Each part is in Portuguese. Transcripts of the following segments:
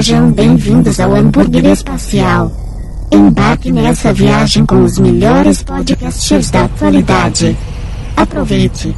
Sejam bem-vindos ao hambúrguer espacial. Embarque nessa viagem com os melhores podcasters da atualidade. Aproveite!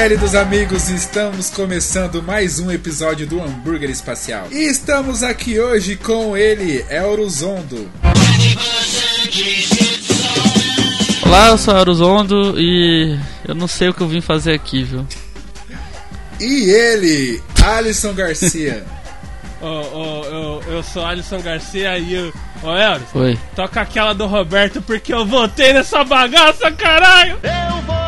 Queridos amigos, estamos começando mais um episódio do Hambúrguer Espacial. E estamos aqui hoje com ele, Eurozondo. Olá, eu sou o Aruzondo e eu não sei o que eu vim fazer aqui, viu? E ele, Alisson Garcia. Ô, ô, eu, eu sou Alisson Garcia e eu. Ô, Elris, Oi. toca aquela do Roberto porque eu votei nessa bagaça, caralho! Eu voltei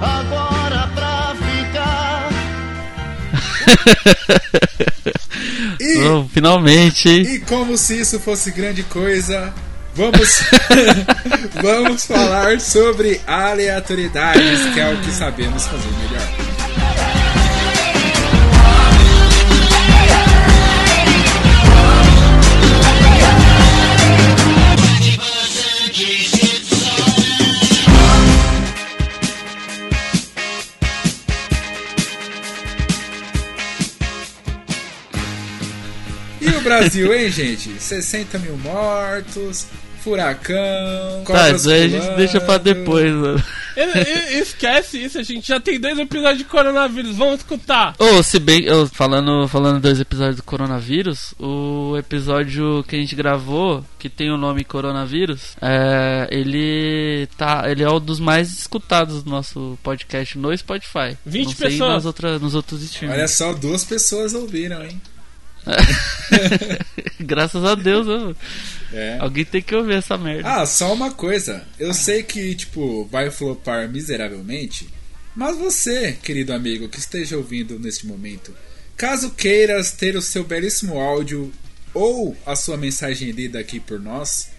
agora pra ficar. E, Oh, finalmente. e como se isso fosse grande coisa, vamos, vamos falar sobre aleatoriedades, que é o que sabemos fazer melhor. Brasil, hein, gente? 60 mil mortos, furacão, Tá, isso aí a gente deixa pra depois, mano. E- Esquece isso, a gente já tem dois episódios de coronavírus, vamos escutar! Ô, se bem, ô, falando, falando dois episódios do coronavírus, o episódio que a gente gravou, que tem o nome coronavírus, é, ele tá, ele é um dos mais escutados do nosso podcast no Spotify. 20 Não sei pessoas. Nas outras, nos outros streams. Olha só, duas pessoas ouviram, hein? Graças a Deus, né? É. Alguém tem que ouvir essa merda. Ah, só uma coisa. Eu sei que, tipo, vai flopar miseravelmente, mas você, querido amigo que esteja ouvindo neste momento, caso queiras ter o seu belíssimo áudio ou a sua mensagem lida aqui por nós,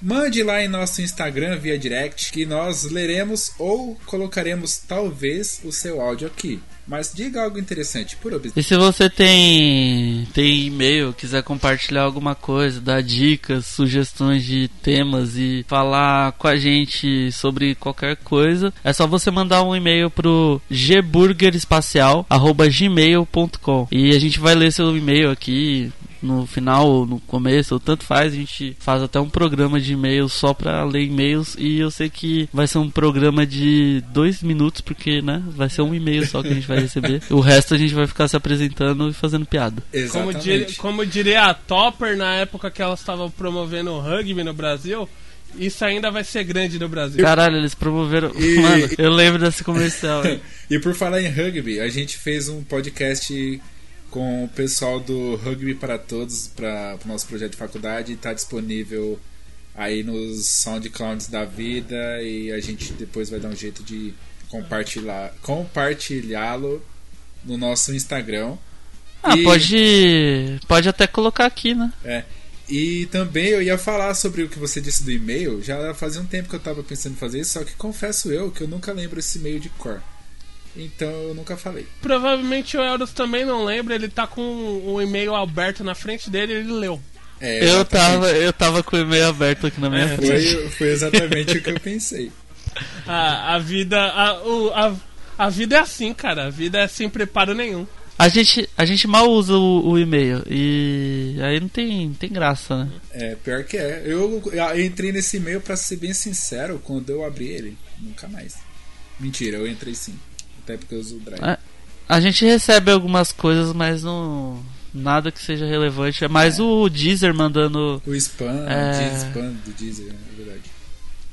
mande lá em nosso Instagram via direct que nós leremos ou colocaremos talvez o seu áudio aqui. Mas diga algo interessante, por observação. E se você tem tem e-mail, quiser compartilhar alguma coisa, dar dicas, sugestões de temas e falar com a gente sobre qualquer coisa, é só você mandar um e-mail pro gburgerespacial@gmail.com e a gente vai ler seu e-mail aqui no final ou no começo, ou tanto faz, a gente faz até um programa de e-mails só pra ler e-mails e eu sei que vai ser um programa de dois minutos, porque, né, vai ser um e-mail só que a gente vai receber. O resto a gente vai ficar se apresentando e fazendo piada. Como, Exatamente. dir- como diria a Topper na época que elas estavam promovendo o rugby no Brasil, isso ainda vai ser grande no Brasil. Caralho, eles promoveram. E- Mano, eu lembro desse comercial. E por falar em rugby, a gente fez um podcast com o pessoal do Rugby para Todos para o nosso projeto de faculdade. Está disponível aí nos SoundClouds da vida e a gente depois vai dar um jeito de compartilhar compartilhá-lo no nosso Instagram. Ah, E- pode. Pode até colocar aqui, né? É. E também eu ia falar sobre o que você disse do e-mail. Já fazia um tempo que eu estava pensando em fazer isso, só que confesso eu que eu nunca lembro esse e-mail de cor. Então eu nunca falei. Provavelmente o Elros também não lembra, ele tá com o e-mail aberto na frente dele e ele leu. É, Eu tava, eu tava com o e-mail aberto aqui na minha É, frente. Foi, foi exatamente o que eu pensei. A, a vida. A, o- a, a vida é assim, cara. A vida é sem preparo nenhum. A gente, a gente mal usa o, o e-mail e aí não tem, não tem graça, né? É, pior que é. Eu entrei nesse e-mail, pra ser bem sincero, quando eu abri ele. Nunca mais. Mentira, eu entrei sim. Até porque eu uso o Drive. É. A gente recebe algumas coisas, mas não. Nada que seja relevante. É mais o Deezer mandando. O spam, É. o spam do Deezer, é verdade.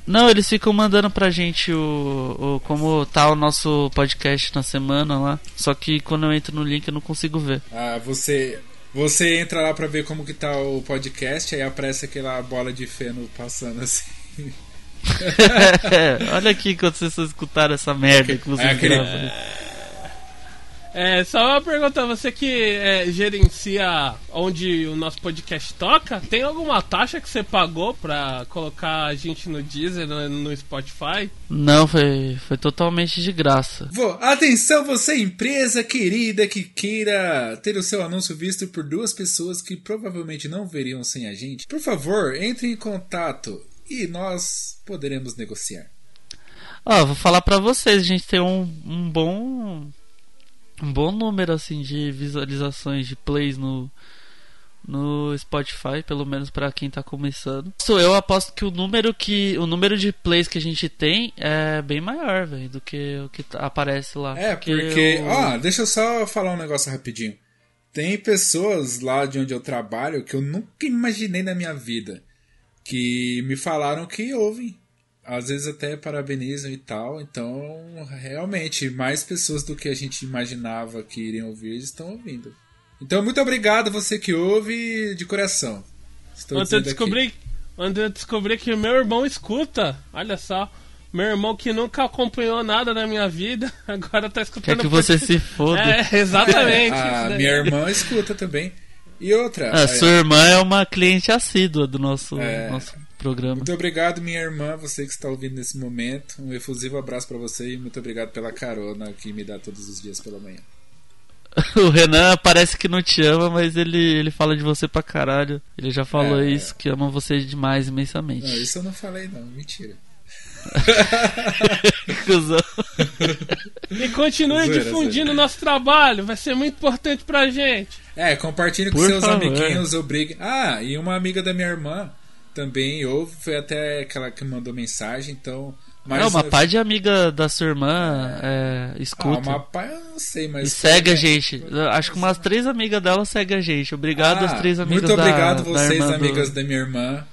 Não, eles ficam mandando pra gente o, o como tá o nosso podcast na semana lá. Só que quando eu entro no link eu não consigo ver. Ah, você. Você entra lá pra ver como que tá o podcast, aí aparece aquela bola de feno passando assim. É, olha aqui quando vocês escutaram essa merda que vocês É aquele- gravam. É, só uma pergunta, você que é, gerencia onde o nosso podcast toca, tem alguma taxa que você pagou pra colocar a gente no Deezer, no, no Spotify? Não, foi, foi totalmente de graça. Vô, atenção você empresa querida que queira ter o seu anúncio visto por duas pessoas que provavelmente não veriam sem a gente. Por favor, entre em contato e nós poderemos negociar. Ó, vou falar pra vocês, a gente tem um, um bom um bom número assim de visualizações de plays no no Spotify, pelo menos pra quem tá começando. So, eu aposto que o número que o número de plays que a gente tem é bem maior, velho, do que o que tá- aparece lá. É, porque. eu- Ó, deixa eu só falar um negócio rapidinho. Tem pessoas lá de onde eu trabalho que eu nunca imaginei na minha vida. Que me falaram que ouvem. Às vezes até parabenizam e tal. Então, realmente, mais pessoas do que a gente imaginava que iriam ouvir estão ouvindo. Então, muito obrigado você que ouve de coração. Estou Ontem eu aqui. descobri, ontem eu descobri que meu irmão escuta. Olha só. Meu irmão que nunca acompanhou nada na minha vida, agora tá escutando. Quer que você se foda. É, exatamente. A daí. minha irmã escuta também. E outra. É, sua irmã é uma cliente assídua do nosso, É. nosso programa. Muito obrigado, minha irmã, você que está ouvindo nesse momento. Um efusivo abraço pra você e muito obrigado pela carona que me dá todos os dias pela manhã. O Renan parece que não te ama, mas ele, ele fala de você pra caralho. Ele já falou É. isso, que ama você demais Não, imensamente. isso eu não falei não, mentira. Cusão. E continue difundindo o nosso trabalho, vai ser muito importante pra gente. É, compartilhe com Por seus favor. amiguinhos, obrigue. Ah, e uma amiga da minha irmã também ouve, foi até aquela que mandou mensagem, então. é, uma par de amiga da sua irmã é, Ah, escuta. uma pai eu não sei, mas. E segue a gente. Acho que umas três amigas dela seguem a gente. Obrigado às Ah, três amigas Muito da- obrigado da vocês, do- amigas da minha irmã,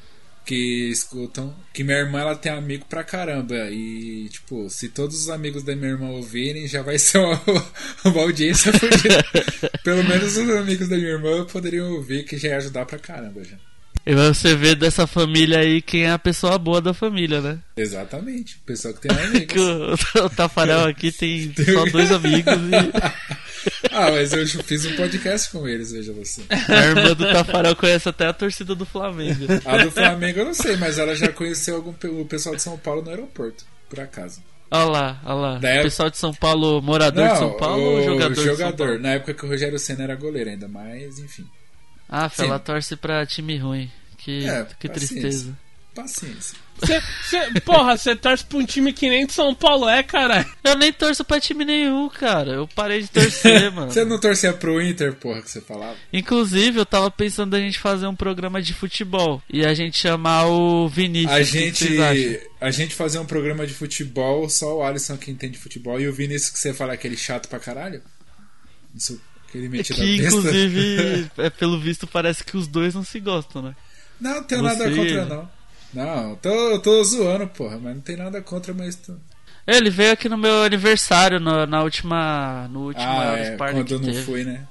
que escutam. Que minha irmã ela tem amigo pra caramba. E, tipo, se todos os amigos da minha irmã ouvirem, já vai ser uma, uma audiência. Pelo menos os amigos da minha irmã poderiam ouvir, que já ia ajudar pra caramba já. E você vê dessa família aí quem é a pessoa boa da família, né? Exatamente. O pessoal que tem amigos. o, o Tafarel aqui tem só dois amigos e ah, mas eu fiz um podcast com eles, veja você. a irmã do Tafarel conhece até a torcida do Flamengo. A do Flamengo eu não sei, mas ela já conheceu algum, o pessoal de São Paulo no aeroporto, por acaso. Olha lá, olha lá. Época- Pessoal de São Paulo, morador de São Paulo ou o jogador, de São jogador. Paulo? Na época que o Rogério Senna era goleiro ainda, mas enfim. Ah, Sim. ela torce pra time ruim. Que, É, que tristeza. Paciência. Cê, cê- porra, você torce pra um time que nem de São Paulo é, caralho. Eu nem torço pra time nenhum, cara. Eu parei de torcer, mano. Você não torcia pro Inter, porra, que você falava? Inclusive, eu tava pensando a gente fazer um programa de futebol e a gente chamar o Vinícius. A gente, a gente fazer um programa de futebol, só o Alisson que entende futebol, e o Vinícius que você fala é aquele chato pra caralho? Isso, aquele É metido que, besta. inclusive, é, pelo visto, parece que os dois não se gostam, né? Não, não tenho Você- nada contra, não. Não, tô, eu tô zoando, porra, mas não tem nada contra, mas. Tô... Ele veio aqui no meu aniversário, no- na última. No último Ah, é, quando eu não teve. fui, né?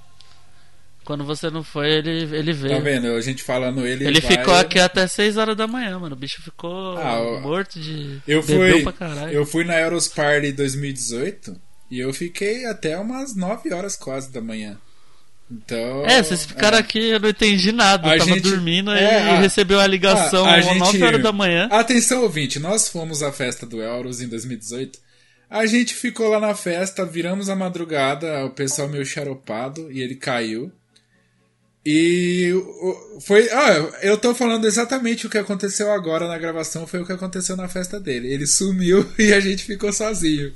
Quando você não foi, ele, ele veio. Tá vendo? A gente falando ele. Ele vai- ficou aqui até 6 horas da manhã, mano. O bicho ficou Ah, morto de. Eu fui, pra caralho. eu fui na Euros Party 2018 e eu fiquei até umas 9 horas quase da manhã. Então. É, vocês ficaram é. aqui, eu não entendi nada. A Eu tava gente- dormindo é, e a- recebeu a ligação às gente- 9 horas da manhã. Atenção, ouvinte, nós fomos à festa do Euros em 2018. A gente ficou lá na festa, viramos a madrugada, o pessoal meio xaropado e ele caiu. E foi. Ah, eu tô falando exatamente o que aconteceu agora na gravação, foi o que aconteceu na festa dele. Ele sumiu e a gente ficou sozinho.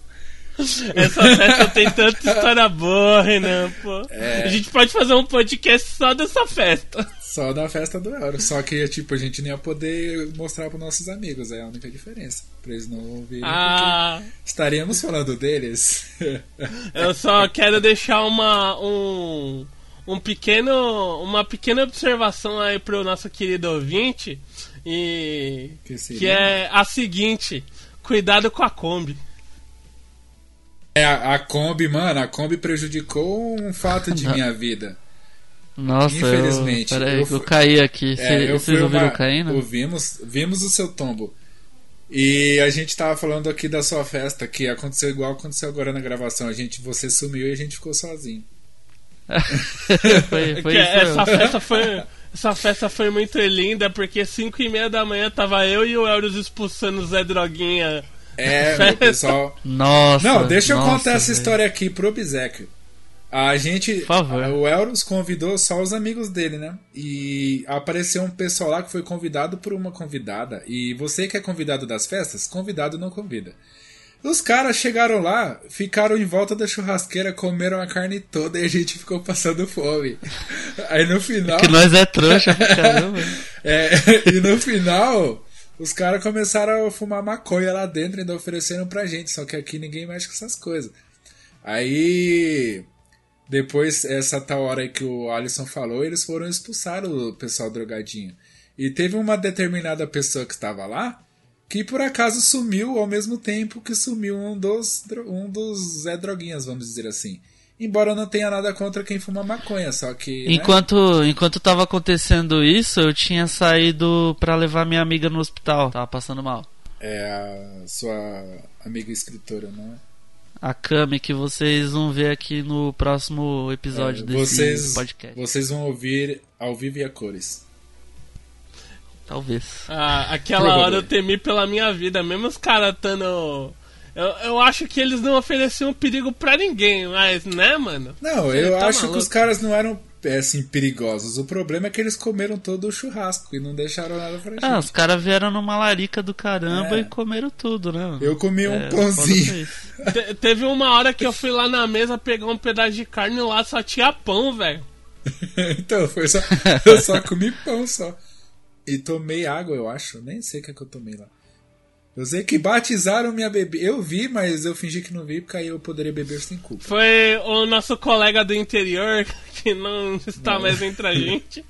Essa festa tem tanta história boa, Renan, pô. É. A gente pode fazer um podcast só dessa festa. Só na festa do Euro. Só que, tipo, a gente nem ia poder mostrar para nossos amigos. É a única diferença. Pra eles não ouvirem. Ah, Estaríamos falando deles. eu só quero deixar uma um, um pequeno uma pequena observação aí pro nosso querido ouvinte e Que que é a seguinte: cuidado com a Kombi. É, a, a Kombi, mano, a Kombi prejudicou um fato de minha vida. Nossa, Infelizmente, eu, peraí, eu eu, caí aqui. É, eu Vocês ouviram uma- caindo? Ouvimos, vimos o seu tombo. E a gente tava falando aqui da sua festa, que aconteceu igual aconteceu agora na gravação. A gente, você sumiu e a gente ficou sozinho. foi, foi isso essa festa foi. Essa festa foi muito linda, porque 5 e meia da manhã tava eu e o Euros expulsando o Zé Droguinha. É, pessoal. Nossa. Não, deixa eu nossa, contar essa velho. história aqui pro obsequio. A gente. Por favor. O Elros convidou só os amigos dele, né? E apareceu um pessoal lá que foi convidado por uma convidada. E você que é convidado das festas, convidado não convida. Os caras chegaram lá, ficaram em volta da churrasqueira, comeram a carne toda e a gente ficou passando fome. Aí no final. Que nós é trouxa pra caramba. É, e no final, os caras começaram a fumar maconha lá dentro e ainda ofereceram pra gente. Só que aqui ninguém mexe com essas coisas. Aí, depois, essa tal hora que o Alisson falou, eles foram expulsar o pessoal drogadinho. E teve uma determinada pessoa que estava lá que por acaso sumiu ao mesmo tempo que sumiu um dos, um dos Zé Droguinhas, vamos dizer assim. Embora eu não tenha nada contra quem fuma maconha, só que. né? Enquanto, enquanto tava acontecendo isso, eu tinha saído pra levar minha amiga no hospital. Tava passando mal. É a sua amiga escritora, não é? A Kami que vocês vão ver aqui no próximo episódio É, desse vocês, podcast. vocês vão ouvir ao vivo e a cores. Talvez. Ah, aquela Provável. hora eu temi pela minha vida, mesmo os caras estando. Eu, eu acho que eles não ofereciam perigo pra ninguém, mas, né, mano? Não, Você eu tá acho que maluco. os caras não eram é, assim perigosos. O problema é que eles comeram todo o churrasco e não deixaram nada pra gente. Ah, os caras vieram numa larica do caramba É. e comeram tudo, né? Eu comi um É, pãozinho. Te- teve uma hora que eu fui lá na mesa pegar um pedaço de carne e lá só tinha pão, velho. então, foi só. Eu só comi pão só. E tomei água, eu acho. Nem sei o que, é que eu tomei lá. Eu sei que batizaram minha bebê. Eu vi, mas eu fingi que não vi, porque aí eu poderia beber sem culpa. Foi o nosso colega do interior, que não está mais entre a gente,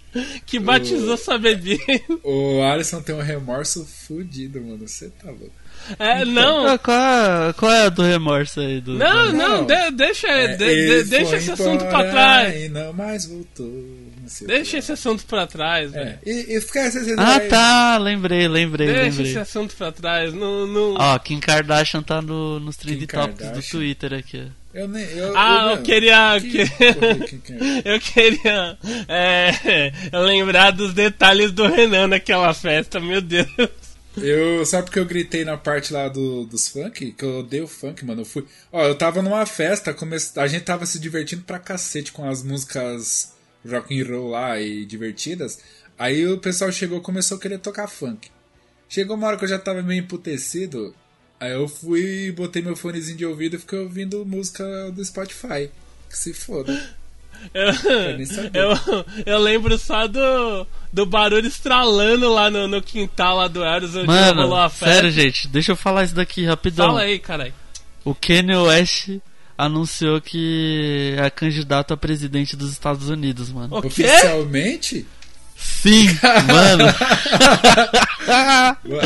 que batizou sua bebida. O Alisson tem um remorso fudido, mano. Você tá louco. É, não, Ah, qual, é, qual é a do remorso aí? Do, não, do- não, Não. de- deixa, É, de- deixa esse assunto pra trás. E não mais voltou. Deixa esse assunto pra trás, velho. É, e, e esquece esse Ah, daí. tá, lembrei, lembrei, Deixa lembrei. esse assunto pra trás. Não, não... Ó, Kim Kardashian tá no, nos trending Kim topics do. Twitter aqui. Eu nem. Eu, Ah, eu não. queria. Que-? Eu queria é, lembrar dos detalhes do Renan naquela festa, meu Deus. Eu, sabe porque eu gritei na parte lá do, dos funk? Que eu odeio funk, mano. Eu fui. Ó, eu tava numa festa, come... a gente tava se divertindo pra cacete com as músicas rock and roll lá e divertidas. Aí o pessoal chegou e começou a querer tocar funk. Chegou uma hora que eu já tava meio emputecido. Aí eu fui, botei meu fonezinho de ouvido e fiquei ouvindo música do Spotify. Que se foda. Eu, eu, eu lembro só do, do barulho estralando lá no, no quintal lá do Eros, onde rolou a Mano, festa. sério, gente, deixa eu falar isso daqui rapidão. Fala aí, caralho. O Kanye West anunciou que é candidato a presidente dos Estados Unidos, mano. O quê? Oficialmente? Sim, mano.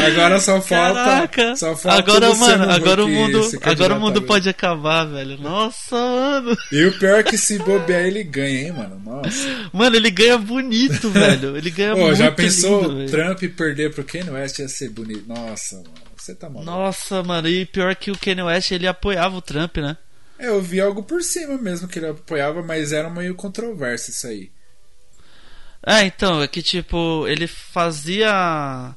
Agora só falta. Caraca. Só falta agora, mano, agora o mundo, agora o mundo pode acabar, velho. Nossa, mano. E o pior é que se bobear ele ganha, hein, mano? Nossa. Mano, ele ganha bonito, velho. Ele ganha Pô, muito já pensou lindo, velho. Trump perder pro Kanye West ia ser bonito? Nossa, mano. Você tá maluco. Nossa, mano, e pior que o Kanye West, ele apoiava o Trump, né? É, Eu vi algo por cima mesmo que ele apoiava, mas era meio controverso isso aí. É, então, é que tipo, ele fazia.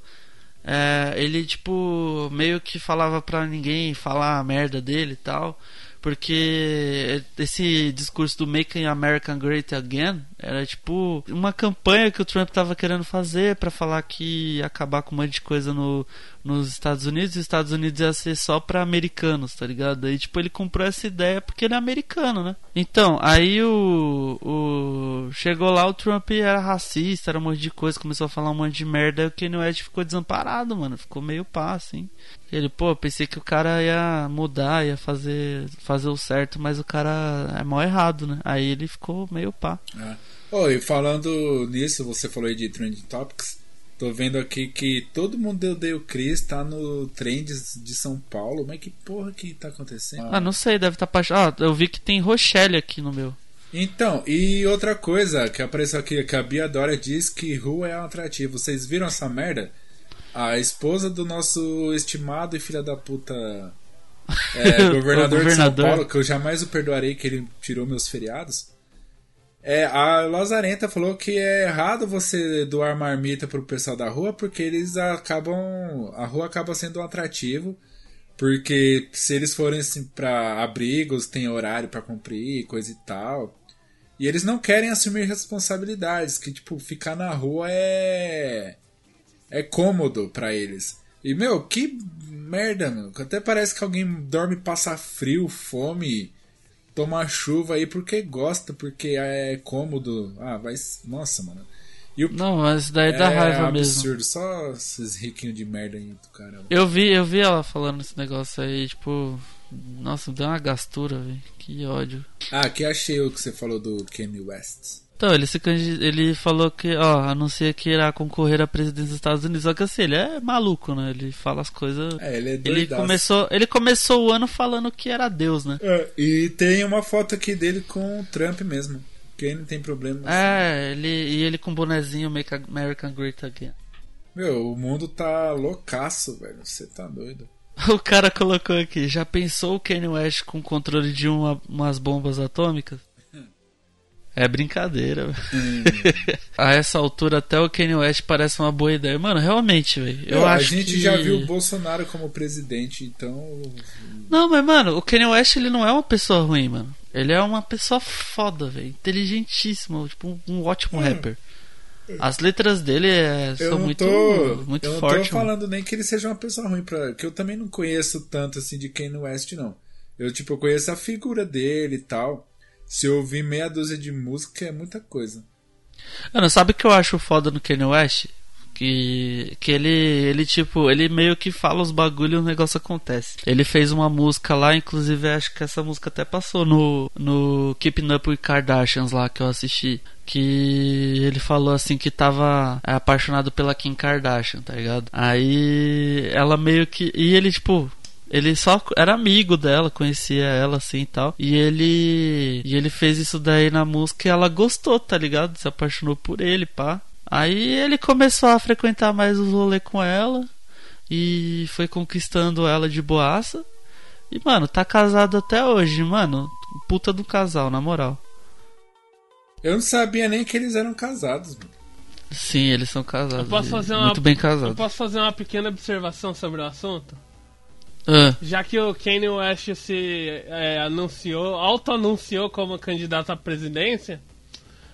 é, ele, tipo, meio que falava pra ninguém falar a merda dele e tal. Porque esse discurso do Making America Great Again era tipo uma campanha que o Trump tava querendo fazer pra falar que ia acabar com um monte de coisa no, nos Estados Unidos e os Estados Unidos ia ser só pra americanos, tá ligado? Aí, tipo, ele comprou essa ideia porque ele é americano, né? Então, aí o, o. Chegou lá, o Trump era racista, era um monte de coisa, começou a falar um monte de merda, aí o Kanye West ficou desamparado, mano. Ficou meio pá, assim. Ele, pô, pensei que o cara ia mudar, ia fazer, fazer o certo, mas o cara é mal errado, né? Aí ele ficou meio pá. Ah. Oi, falando nisso, você falou aí de Trending Topics. Tô vendo aqui que todo mundo odeia o Chris, tá no Trends de São Paulo. Mas que porra que tá acontecendo? Ah, não sei, deve estar tá Ah, eu vi que tem Rochelle aqui no meu. Então, e outra coisa que apareceu aqui, que a Bia Dória diz que rua é um atrativo. Vocês viram essa merda? a esposa do nosso estimado e filha da puta é, O governador, de São governador. Paulo, que eu jamais o perdoarei que ele tirou meus feriados. É, a Lazarenta falou que é errado você doar marmita pro pessoal da rua porque eles acabam. A rua acaba sendo um atrativo. Porque se eles forem assim, pra abrigos, tem horário pra cumprir, coisa e tal. E eles não querem assumir responsabilidades, que tipo, ficar na rua é. é cômodo pra eles. E meu, que merda, meu. Até parece que alguém dorme, passa frio, fome, toma chuva aí porque gosta, porque é cômodo. Ah, vai. Nossa, mano. O Não, mas daí dá é raiva mesmo. absurdo, só esses riquinhos de merda aí do caramba. Eu vi, eu vi ela falando esse negócio aí, tipo. Nossa, deu uma gastura, velho. Que ódio. Ah, aqui achei o que você falou do Kanye West. Então, ele se ele falou que, ó, anuncia que irá concorrer à presidência dos Estados Unidos. Só que assim, ele é maluco, né? Ele fala as coisas. É, ele é Ele doidaço. começou, ele começou o ano falando que era Deus, né? É, e tem uma foto aqui dele com o Trump mesmo. Quem não tem problema. assim. É, ele e ele com bonezinho Make America Great Again. Meu, o mundo tá loucaço, velho. Você tá doido. O cara colocou aqui, já pensou o Kanye West com controle de uma- umas bombas atômicas? É brincadeira, velho. Hum. A essa altura até o Kanye West parece uma boa ideia. Mano, realmente, velho. Eu Meu, a acho gente que... já viu o Bolsonaro como presidente, então. Não, mas mano, o Kanye West ele não é uma pessoa ruim, mano. Ele é uma pessoa foda, velho. Inteligentíssimo, tipo um, ótimo rapper. As letras dele é, são muito, tô, muito eu não fortes. tô falando nem que ele seja uma pessoa ruim, pra, que eu também não conheço tanto assim de Kanye West, não. Eu, tipo, eu conheço a figura dele e tal. Se eu ouvir meia dúzia de música, é muita coisa. Mano, sabe o que eu acho foda no Kanye West? Que, que ele, ele, tipo, ele meio que fala os bagulho e o negócio acontece. Ele fez uma música lá, inclusive acho que essa música até passou no, no Keeping Up with Kardashians lá que eu assisti. Que ele falou assim que tava é, apaixonado pela Kim Kardashian, tá ligado? Aí ela meio que. E ele, tipo, ele só era amigo dela, conhecia ela assim e tal. E ele. E ele fez isso daí na música e ela gostou, tá ligado? Se apaixonou por ele, pá. Aí ele começou a frequentar mais os rolês com ela. E foi conquistando ela de boaça. E, mano, tá casado até hoje, mano. Puta do casal, na moral. Eu não sabia nem que eles eram casados. mano. Sim, eles são casados. Eu posso fazer uma, Muito bem Eu casados. posso fazer uma pequena observação sobre o assunto? Ah, Já que o Kanye West se é, anunciou, auto-anunciou como candidato à presidência,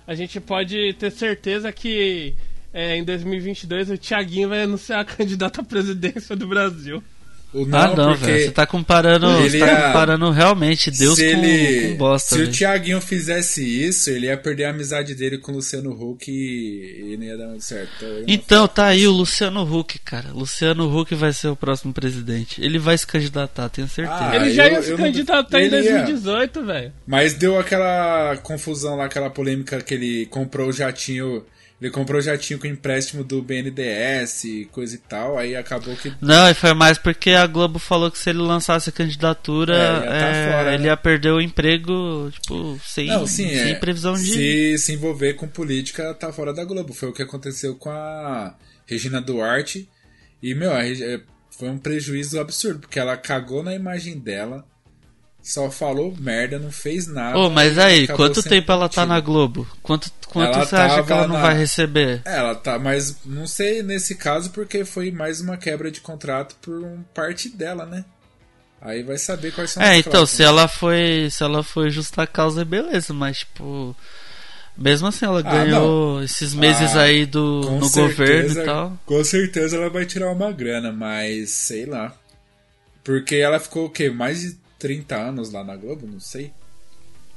a gente pode ter certeza que é, em 2022 o Thiaguinho vai anunciar a candidata à presidência do Brasil. O ah, não, velho. Você tá comparando. ele Você tá ia- comparando realmente Deus se com, ele, com bosta. Se o velho. Thiaguinho fizesse isso, ele ia perder a amizade dele com o Luciano Huck e, e não ia dar muito certo. Então, não Então, tá aí o Luciano Huck, cara. Luciano Huck vai ser o próximo presidente. Ele vai se candidatar, tenho certeza. Ah, Ele já eu- ia se eu não- candidatar em ele ia. 2018, velho. Mas deu aquela confusão lá, aquela polêmica que ele comprou o jatinho. Ele comprou jatinho com empréstimo do BNDES e coisa e tal. Aí acabou que. Não, e foi mais porque a Globo falou que se ele lançasse a candidatura, É, ia tá é, fora, ele né? ia perder o emprego, tipo, sem, Não, sim, sem é. previsão de. Se se envolver com política, tá fora da Globo. Foi o que aconteceu com a Regina Duarte. E, meu, a é, foi um prejuízo absurdo, porque ela cagou na imagem dela, só falou merda, não fez nada. Ô, mas e aí, quanto tempo ela tá na Globo? Quanto, quanto Ela você acha que ela não na- vai receber? Ela tá, mas não sei nesse caso porque foi mais uma quebra de contrato por parte dela, né? Aí vai saber quais são É, as então, cláusulas. se ela foi. Se ela foi justa causa, beleza, mas tipo. Mesmo assim, ela Ah, ganhou esses meses Ah, aí do, no governo certeza- e tal. Com certeza ela vai tirar uma grana, mas sei lá. Porque ela ficou o quê? Mais de 30 anos lá na Globo? Não sei.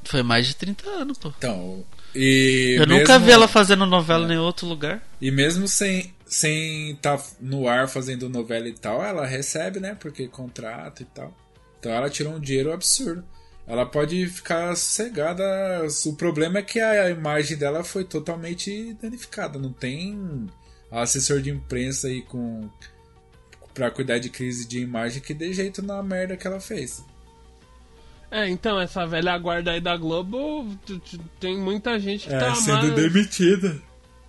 Foi mais de 30 anos, pô. Então. E Eu nunca mesmo- vi ela fazendo novela em outro lugar. E mesmo sem sem estar no ar fazendo novela e tal, ela recebe, né? Porque contrato e tal. Então ela tirou um dinheiro absurdo. Ela pode ficar sossegada. O problema é que a imagem dela foi totalmente danificada. Não tem assessor de imprensa aí com pra cuidar de crise de imagem que dê jeito na merda que ela fez. É, então, essa velha guarda aí da Globo, tem muita gente que É, tá sendo mais- demitida.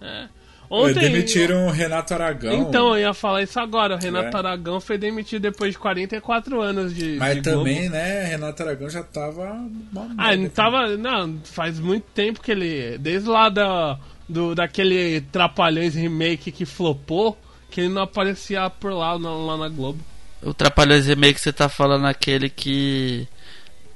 É. Ontem. Demitiram o Renato Aragão. Então, eu ia falar isso agora. O Renato É. Aragão foi demitido depois de 44 anos de. Mas de também, Globo. né, Renato Aragão já tava. Ah, merda, ele tava. Não, faz muito tempo que ele. Desde lá da, do, daquele Trapalhões remake que flopou, que ele não aparecia por lá, na- lá na Globo. O Trapalhões Remake você tá falando aquele que.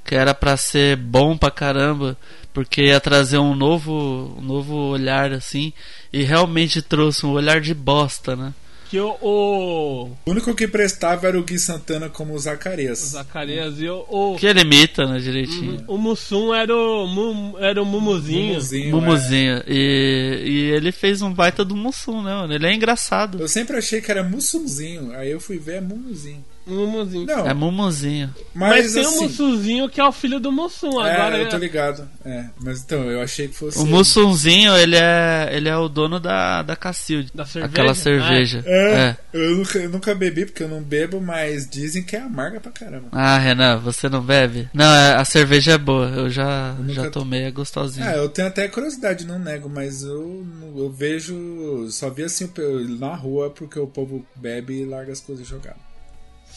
Que era pra ser bom pra caramba, porque ia trazer um novo, um novo olhar assim, e realmente trouxe um olhar de bosta, né? Que o. O, O único que prestava era o Gui Santana como o Zacarias. o Zacarias e o. O, Que ele imita, né, direitinho. o Mussum era o. Mu- era o Mumuzinho. Mumuzinho, Mumuzinho. E, e ele fez um baita do Mussum, né, mano? Ele é é. engraçado. Eu sempre achei que era Mussunzinho, aí eu fui ver é Mumuzinho. Mumuzinho. Não, É Mumuzinho. mas, Mas, tem o assim, Mussuzinho que é o filho do Mussum. Agora é, eu tô é- ligado. É, mas então, eu achei que fosse. O Mussunzinho, ele é, ele é o dono da, da Cacilde. Da cerveja? Aquela cerveja. É, É. Eu, nunca, eu nunca bebi porque eu não bebo, mas dizem que é amarga pra caramba. Ah, Renan, você não bebe? Não, é- a cerveja é boa. Eu já, Eu nunca- já tomei, é gostosinho. Ah, eu tenho até curiosidade, não nego, mas eu, eu vejo. Só vi assim o na rua porque o povo bebe e larga as coisas jogadas.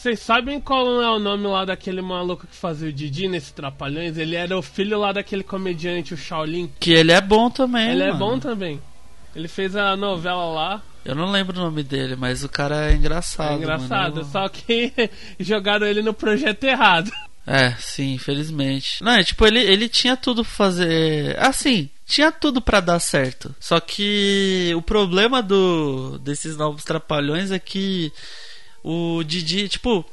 Vocês sabem qual é o nome lá daquele maluco que fazia o Didi nesse Trapalhões? Ele era o filho lá daquele comediante, o Shaolin. Que ele é bom também. Ele é mano. bom também. Ele fez a novela lá. Eu não lembro o nome dele, mas o cara é engraçado. É engraçado. mano. Só que jogaram ele no projeto errado. É, sim, infelizmente. Não, é tipo, ele, ele tinha tudo pra fazer. Assim, tinha tudo pra dar certo. Só que o problema do desses novos trapalhões é que o Didi, tipo,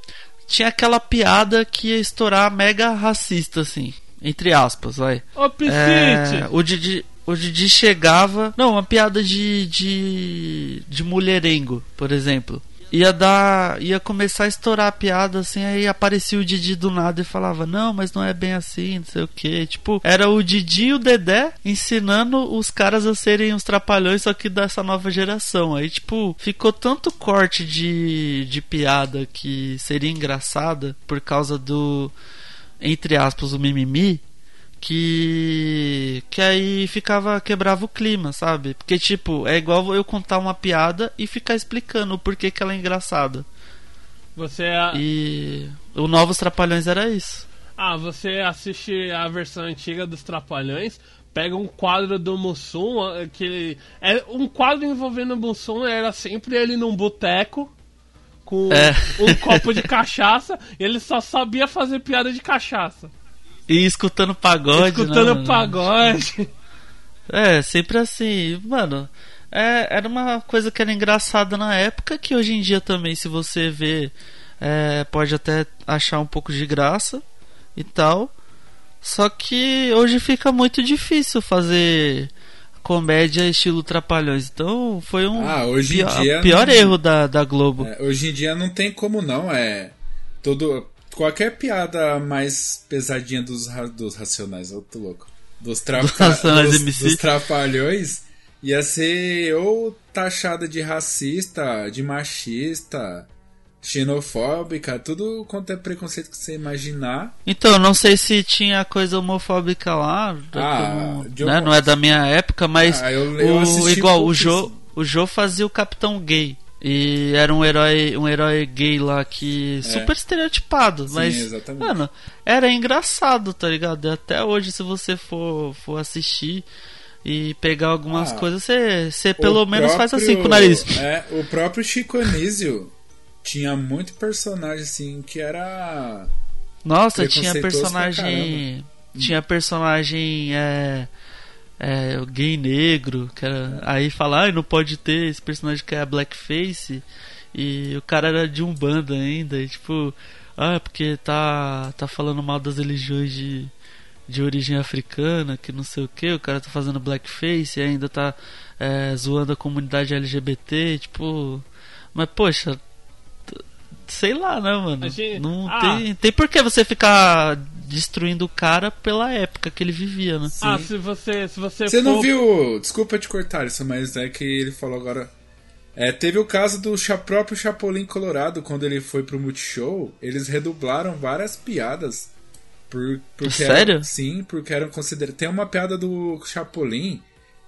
tinha aquela piada que ia estourar mega racista, assim. Entre aspas, vai. Ô! É, o Didi. O Didi chegava. Não, uma piada de. de. de mulherengo, por exemplo. Ia dar. ia começar a estourar a piada assim, aí aparecia o Didi do nada e falava, não, mas não é bem assim, não sei o que. Tipo, era o Didi e o Dedé ensinando os caras a serem os trapalhões, só que dessa nova geração. Aí, tipo, ficou tanto corte de, de piada que seria engraçada por causa do. Entre aspas, o mimimi, que que aí ficava quebrava o clima, sabe? Porque tipo, é igual eu contar uma piada e ficar explicando o porquê que ela é engraçada. Você, a- E o Novos Trapalhões era isso. ah, você assiste a versão antiga dos Trapalhões, pega um quadro do Mussum, que ele- é um quadro envolvendo o Mussum era sempre ele num boteco com É. um copo de cachaça, e ele só sabia fazer piada de cachaça. E escutando pagode, Escutando né, mano? pagode. É, sempre assim, mano. É, era uma coisa que era engraçada na época, que hoje em dia também, se você vê, é, pode até achar um pouco de graça e tal. Só que hoje fica muito difícil fazer comédia estilo Trapalhões. Então foi um Ah, hoje em pior, dia pior não- erro da, da Globo. É, hoje em dia não tem como não, é. Todo. Qualquer piada mais pesadinha dos, ra- dos racionais, eu tô louco. Dos, trapa, Dos MC. dos trapalhões ia ser ou taxada de racista, de machista, xenofóbica, tudo quanto é preconceito que você imaginar. Então, eu não sei se tinha coisa homofóbica lá, Ah, de né, não é da minha época, mas Ah, eu- eu o, igual o. Jô, o Jô fazia o Capitão Gay. E era um herói, um herói gay lá que super estereotipado, É. Sim, mas exatamente. mano, era engraçado, tá ligado? E até hoje se você for for assistir e pegar algumas Ah, coisas, você você pelo O menos faz próprio- assim com o nariz. É, o próprio Chico Anísio tinha muito personagem assim que era. Nossa, tinha personagem. Tinha personagem. É, é, gay negro. Que era, aí fala, ai, não pode ter esse personagem que é blackface. E o cara era de Umbanda ainda. E, tipo, ah, porque tá, tá falando mal das religiões de, de origem africana, que não sei o que. O cara tá fazendo blackface e ainda tá é, zoando a comunidade LGBT. Tipo, mas poxa. Sei lá, né, mano? Gente- Não Ah. tem, tem por que você ficar destruindo o cara pela época que ele vivia, né? Ah, se você, se você, Você não for- viu. Desculpa te cortar isso, mas é que ele falou agora. É, teve o caso do próprio Chapolin Colorado, quando ele foi pro Multishow, eles redublaram várias piadas. Por, porque Sério? eram- sim, porque eram consideradas. Tem uma piada do Chapolin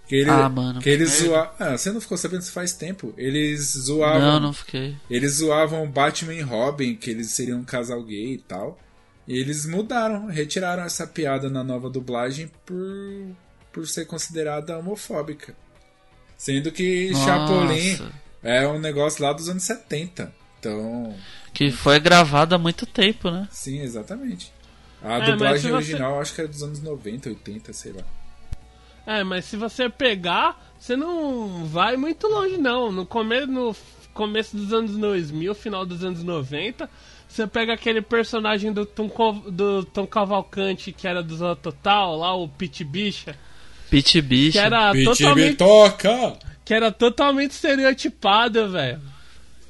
Que ele, Ah, mano, que eles zoavam. Ah, você não ficou sabendo isso faz tempo. Eles zoavam. Não, não fiquei. Eles zoavam Batman e Robin, que eles seriam um casal gay e tal. E eles mudaram, retiraram essa piada na nova dublagem por, por ser considerada homofóbica. Sendo que Nossa. Chapolin é um negócio lá dos anos 70. Então, Que foi gravado há muito tempo, né? sim, exatamente. A É, se dublagem você- original acho que é dos anos 90, 80, sei lá. É, mas se você pegar, você não vai muito longe, não. No, come no começo dos anos 2000, final dos anos 90, você pega aquele personagem do Tom, Co- do Tom Cavalcante, que era do Zona Total, lá, o Pit Bicha, Pit Bicho. que era Pitch totalmente, toca! que era totalmente estereotipado, velho.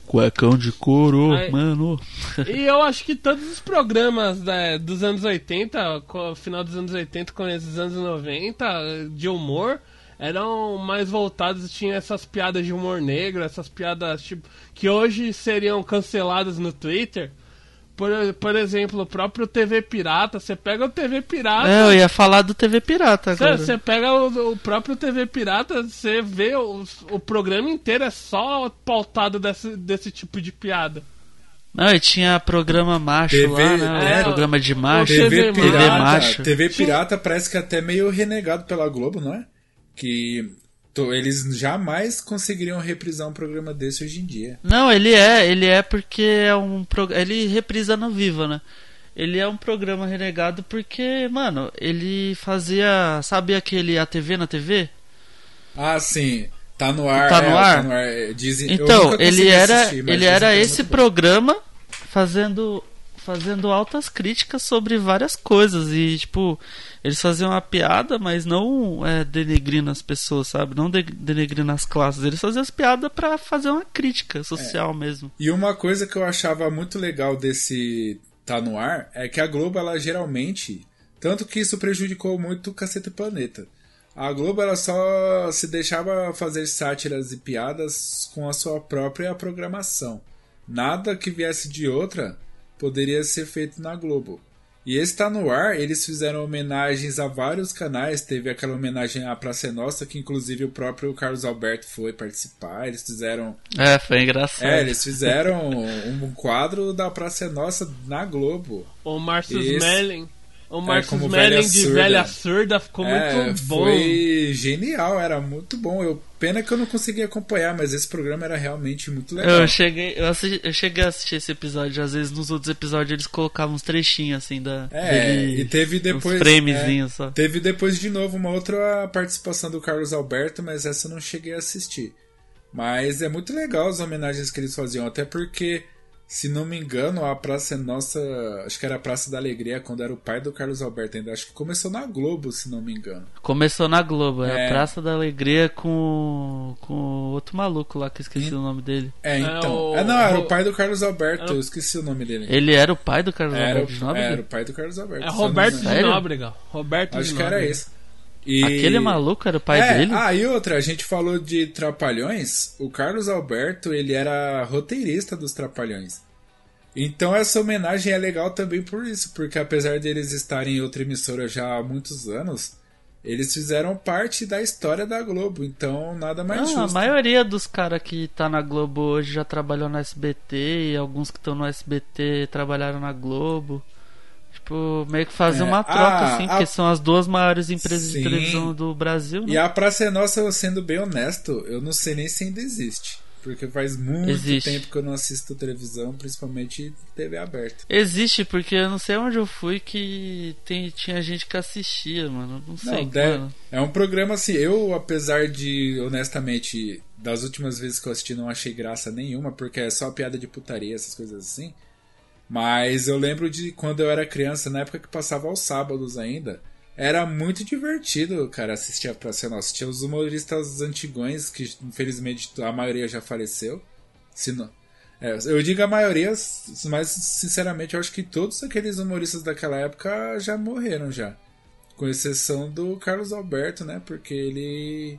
Cuecão de couro, Ai. mano. E eu acho que todos os programas né, dos anos 80, co- final dos anos 80, começo dos anos 90, de humor, eram mais voltados, tinha essas piadas de humor negro, essas piadas tipo que hoje seriam canceladas no Twitter. Por, por exemplo, o próprio TV Pirata, você pega o TV Pirata. É, eu ia falar do TV Pirata Você, agora. você pega o, o próprio TV Pirata, você vê o, o programa inteiro é só pautado desse, desse tipo de piada. Não, e tinha programa macho TV, lá, né? é, o programa de macho. TV, TV Pirata, macho. TV Pirata parece que até meio renegado pela Globo, não é? Que eles jamais conseguiriam reprisar um programa desse hoje em dia. Não, ele é, ele é porque é um ele reprisa no Viva, né? Ele é um programa renegado porque, mano, ele fazia, sabe aquele ATV na TV? Ah, sim. Tá no ar. Tá é, no ar? Tá no ar. é, Dizem, Então, ele era, assistir, ele era é esse programa fazendo fazendo altas críticas sobre várias coisas e tipo, eles faziam uma piada, mas não é, denegrindo as pessoas, sabe? Não de- denegrindo as classes, eles faziam as piadas pra fazer uma crítica social mesmo. E uma coisa que eu achava muito legal desse Tá no ar é que a Globo, ela geralmente. Tanto que isso prejudicou muito o Cacete Planeta. A Globo, ela só se deixava fazer sátiras e piadas com a sua própria programação. Nada que viesse de outra poderia ser feito na Globo. E esse Tá No Ar, eles fizeram homenagens a vários canais. Teve aquela homenagem à Praça é Nossa, que inclusive o próprio Carlos Alberto foi participar. Eles fizeram É, foi engraçado. é, eles fizeram um quadro da Praça é Nossa na Globo. O Márcio Isso. Smelling. O Márcio como Smelling velha de surda. velha surda ficou é, muito bom. foi genial, era muito bom. Eu, pena que eu não consegui acompanhar, mas esse programa era realmente muito legal. Eu cheguei, eu, assisti- eu cheguei a assistir esse episódio, às vezes nos outros episódios eles colocavam uns trechinhos assim da. É, dele- e teve depois. Uns framezinhos é, só. Teve depois de novo uma outra participação do Carlos Alberto, mas essa eu não cheguei a assistir. Mas é muito legal as homenagens que eles faziam, até porque, se não me engano, a Praça é Nossa, acho que era a Praça da Alegria, quando era o pai do Carlos Alberto ainda. Acho que começou na Globo, se não me engano. Começou na Globo, é, É. a Praça da Alegria com, com o outro maluco lá que eu esqueci o nome dele. É, então. o- É, não, era o- pai do Carlos Alberto, era- eu esqueci o nome dele. Ele era o pai do Carlos Era, Alberto de o, Nóbrega? era o pai do Carlos Alberto. É Roberto de. Sério? Nóbrega. Roberto Acho de que era Nóbrega. esse. E... Aquele maluco era o pai é, dele? Ah, e outra, a gente falou de Trapalhões. O Carlos Alberto, ele era roteirista dos Trapalhões. Então essa homenagem é legal também por isso, porque apesar deles estarem em outra emissora já há muitos anos, eles fizeram parte da história da Globo, então nada mais Não, a justo. maioria dos caras que tá na Globo hoje já trabalhou no SBT e alguns que estão no SBT trabalharam na Globo. Tipo, meio que fazer É, uma troca, ah, assim, a- porque são as duas maiores empresas Sim. de televisão do Brasil, né? E a Praça é Nossa, eu sendo bem honesto, eu não sei nem se ainda existe. Porque faz muito Existe. tempo que eu não assisto televisão, principalmente TV aberta. Existe, porque eu não sei onde eu fui que tem, tinha gente que assistia, mano. Não sei, Não, é um programa assim, eu, apesar de, honestamente, das últimas vezes que eu assisti não achei graça nenhuma, porque é só piada de putaria, essas coisas assim. Mas eu lembro de quando eu era criança, na época que passava aos sábados ainda, era muito divertido, cara, assistir a Praça Nossa. Tinha os humoristas antigões, que infelizmente a maioria já faleceu. Se não, é, eu digo a maioria, mas sinceramente eu acho que todos aqueles humoristas daquela época já morreram já. Com exceção do Carlos Alberto, né? Porque ele.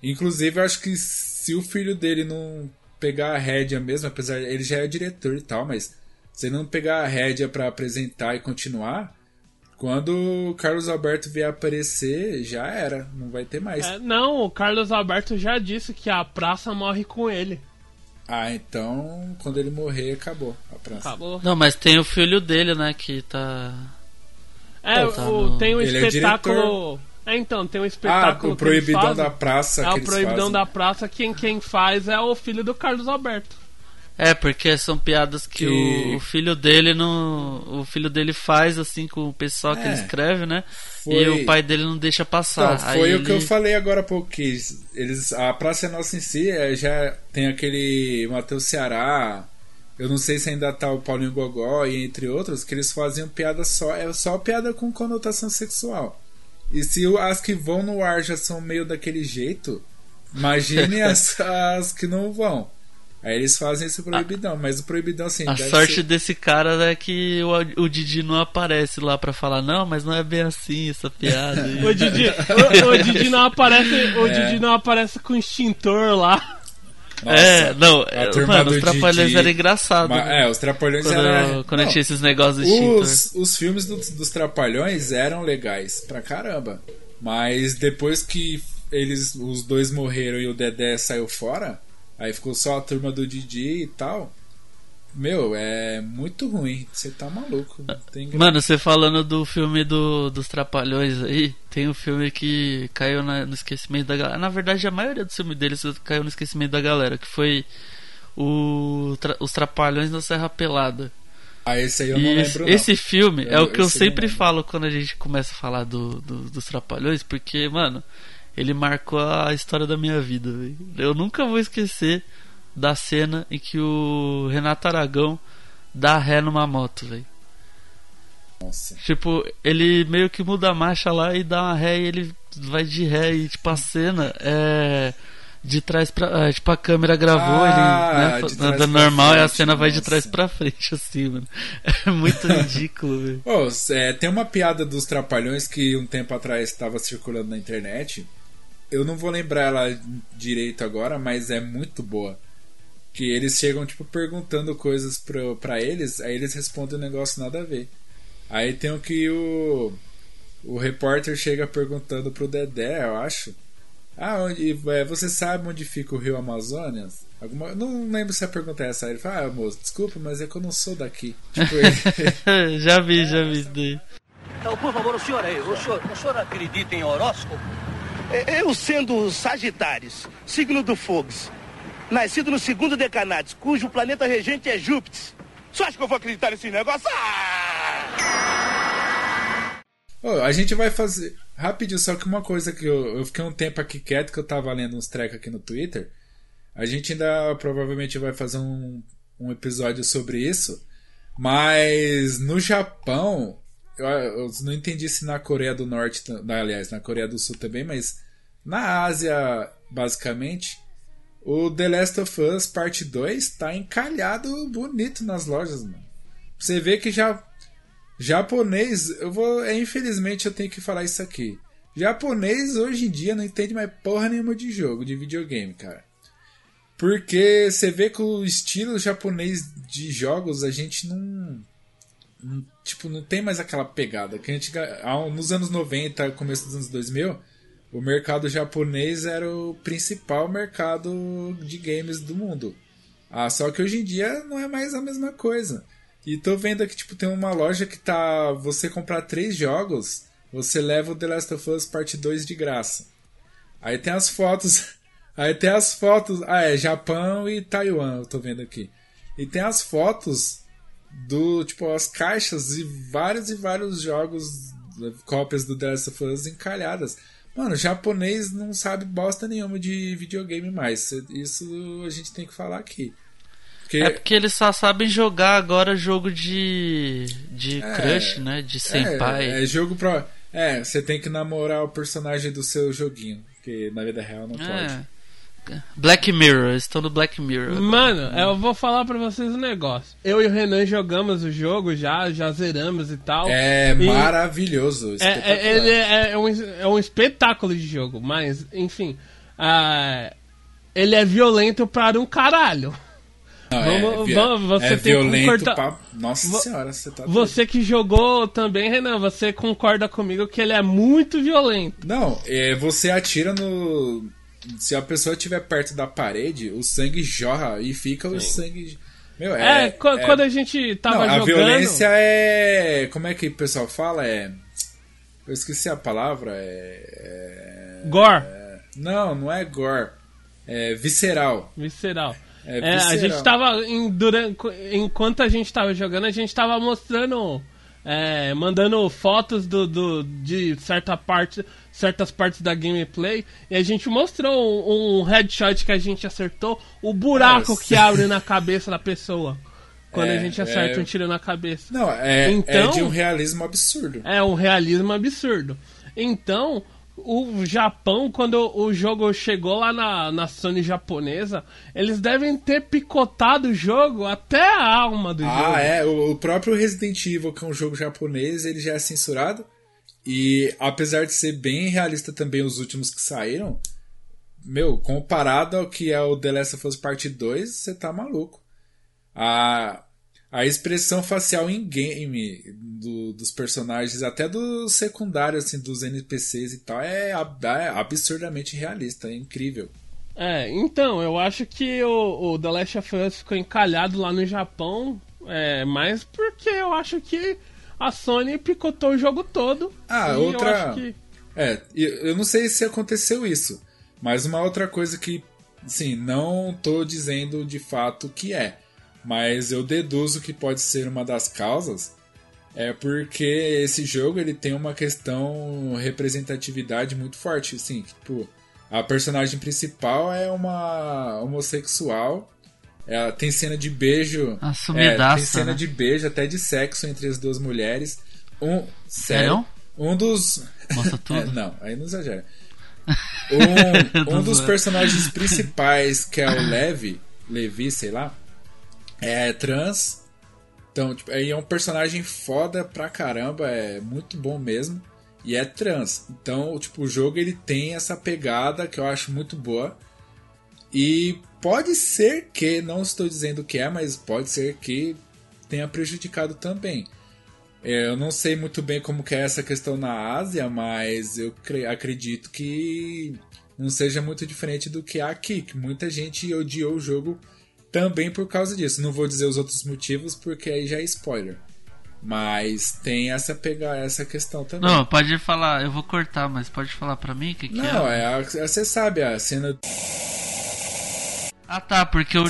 Inclusive, eu acho que se o filho dele não pegar a rédea mesmo, apesar ele já é diretor e tal, mas se ele não pegar a rédea pra apresentar e continuar, Quando o Carlos Alberto vier aparecer, já era. Não vai ter mais. É, não, o Carlos Alberto já disse que a praça morre com ele. Ah, então quando ele morrer, acabou a praça. Acabou. Não, mas tem o filho dele, né, que tá. É, Tá o- no- tem um Ele é espetáculo. É, então, tem um Ah, espetáculo. o que eles Proibidão fazem. da Praça. É que o eles Proibidão fazem. da Praça, quem, quem faz é o filho do Carlos Alberto. É, porque são piadas que, Que- O, o filho dele não. O filho dele faz assim com o pessoal que É. ele escreve, né? Foi- E o pai dele não deixa passar. Então, foi o que eu ele- falei agora há pouco. Que eles, a Praça é Nossa em si é, já tem aquele Matheus Ceará. Eu não sei se ainda tá o Paulinho Gogó e entre outros, que eles faziam piada só. É só piada com conotação sexual. E se as que vão no ar já são meio daquele jeito, imagine as, as que não vão. Aí eles fazem esse proibidão, mas o proibidão assim. A sorte ser- desse cara é que o, o Didi não aparece lá pra falar, não, mas não é bem assim essa piada. aí." O Didi, o, o Didi não aparece. O É. Didi não aparece com extintor lá. Nossa, é, não, a é, mano, os trapalhões Didi- eram engraçados. Né? É, os Trapalhões Quando, eram. quando Não, tinha esses negócios de os, os filmes do- dos Trapalhões eram legais pra caramba. Mas depois que eles os dois morreram e o Dedé saiu fora, aí ficou só a turma do Didi e tal. Meu, é muito ruim. Você tá maluco. não Mano, você falando do filme do, dos Trapalhões aí, tem um filme que caiu na- no esquecimento da galera. Na verdade, a maioria dos filmes deles caiu no esquecimento da galera, que foi o, Tra- Os Trapalhões na Serra Pelada. Ah, esse aí eu não E lembro. esse, não. esse filme é Eu- o que eu não sempre lembro. falo quando a gente começa a falar do, do- dos Trapalhões, porque, mano, ele marcou a história da minha vida. velho. Eu nunca vou esquecer da cena em que o Renato Aragão dá ré numa moto, velho. Nossa. Tipo, ele meio que muda a marcha lá e dá uma ré e ele vai de ré e tipo a cena é de trás pra. é, tipo, a câmera gravou Ah, ele, né? Andando normal e a frente, cena vai de nossa. trás pra frente, assim, mano. É muito ridículo, velho. Ô, é, tem uma piada dos Trapalhões que um tempo atrás estava circulando na internet. Eu não vou lembrar ela direito agora, mas é muito boa. Que eles chegam, tipo, perguntando coisas pro, pra eles, aí eles respondem um negócio nada a ver. Aí tem o que o. O repórter chega perguntando pro Dedé, eu acho. Ah, onde, é, você sabe onde fica o rio Amazonas? Alguma, não lembro se a pergunta é essa. Aí ele fala, ah, moço, desculpa, mas é que eu não sou daqui. Tipo, ele, já vi, já vi isso daí. Então, por favor, o senhor aí, o senhor, o senhor acredita em horóscopo? É, Eu sendo Sagitários, signo do Fogo, nascido no segundo decanato, cujo planeta regente é Júpiter. Você acha que eu vou acreditar nesse negócio? Ah! Ô, a gente vai fazer. Rapidinho, só que uma coisa que eu, eu fiquei um tempo aqui quieto que eu tava lendo uns trecos aqui no Twitter. A gente ainda provavelmente vai fazer um, um episódio sobre isso. Mas no Japão, eu, não entendi se na Coreia do Norte, aliás, na Coreia do Sul também, mas na Ásia, basicamente, o The Last of Us Parte 2 tá encalhado bonito nas lojas, mano. Você vê que já Japonês, eu vou. É, infelizmente eu tenho que falar isso aqui. Japonês hoje em dia não entende mais porra nenhuma de jogo, de videogame, cara. Porque você vê que o estilo japonês de jogos a gente não. não- tipo, não tem mais aquela pegada. Que a gente, nos anos 90, começo dos anos 2000, o mercado japonês era o principal mercado de games do mundo. Ah, só que hoje em dia não é mais a mesma coisa. E tô vendo aqui, tipo, tem uma loja que tá. Você comprar três jogos, você leva o The Last of Us Parte 2 de graça. Aí tem as fotos. Aí tem as fotos. Ah, é Japão e Taiwan, eu tô vendo aqui. E tem as fotos do. Tipo, as caixas e vários e vários jogos, cópias do The Last of Us encalhadas. Mano, japonês não sabe bosta nenhuma de videogame mais. Isso a gente tem que falar aqui. Porque, É porque eles só sabem jogar agora jogo de. de É, crush, né? De senpai. É, é jogo pra. É, você tem que namorar o personagem do seu joguinho. Que na vida real não pode. É. Black Mirror, estão no Black Mirror. Mano, eu vou falar pra vocês um negócio. Eu e o Renan jogamos o jogo já, já zeramos e tal. É E- maravilhoso. É, é, ele é, é um, é um espetáculo de jogo, mas, enfim. ah, ele é violento para um caralho. Não, Vamos- vi- vamos- você é tem que violento concordar- pra... Nossa Vo- senhora, você tá... Você que jogou também, Renan, você concorda comigo que ele é muito violento. Não, é, você atira no. Se a pessoa estiver perto da parede, o sangue jorra e fica o sangue. Meu, É, é. é- quando a gente tava Não, a jogando. violência é. Como é que o pessoal fala? É. Eu esqueci a palavra. É. Gore, é- Não, não é gore. É visceral. visceral. É É, a visceral. gente tava. Em, durante, enquanto a gente tava jogando, a gente tava mostrando. é, mandando fotos do, do- de certa parte, certas partes da gameplay. E a gente mostrou um, um headshot que a gente acertou, o buraco Nossa. que abre na cabeça da pessoa. Quando a É, gente acerta é- um tiro na cabeça. Não, é, Então- é de um realismo absurdo. É um realismo absurdo. Então, o Japão, quando o jogo chegou lá na, na Sony japonesa, eles devem ter picotado o jogo até a alma do jogo. Ah, é. O, o próprio Resident Evil, que é um jogo japonês, ele já é censurado. E apesar de ser bem realista também os últimos que saíram, meu, comparado ao que é o The Last of Us Part 2, você tá maluco. A, a expressão facial em game do- dos personagens, até dos secundários, assim, dos NPCs e tal, é, é absurdamente realista, é incrível. É, então, eu acho que o, o The Last of Us ficou encalhado lá no Japão, é, mas porque eu acho que a Sony picotou o jogo todo. Ah, outra- Eu que... É, eu não sei se aconteceu isso, mas uma outra coisa que, sim, não tô dizendo de fato que é, mas eu deduzo que pode ser uma das causas, é porque esse jogo ele tem uma questão representatividade muito forte, assim, tipo, a personagem principal é uma homossexual, ela tem cena de beijo, é, Assumidaça, tem cena né? de beijo até de sexo entre as duas mulheres. Um, sério? Um dos Mostra tudo. é, não, aí não exagera. Um, um dos personagens principais, que é o Levi, Levi, sei lá, é trans. Então, tipo, aí é um personagem foda pra caramba, é muito bom mesmo. E é trans. Então, tipo, o jogo ele tem essa pegada que eu acho muito boa. E pode ser que, não estou dizendo que é, mas pode ser que tenha prejudicado também. É, Eu não sei muito bem como que é essa questão na Ásia, mas eu cre- acredito que não seja muito diferente do que há aqui, que muita gente odiou o jogo também por causa disso. Não vou dizer os outros motivos porque aí já é spoiler. Mas tem essa pegar essa questão também. Não, pode falar, eu vou cortar, mas pode falar pra mim o que, que Não, é? é a- você sabe a cena Ah tá, porque eu.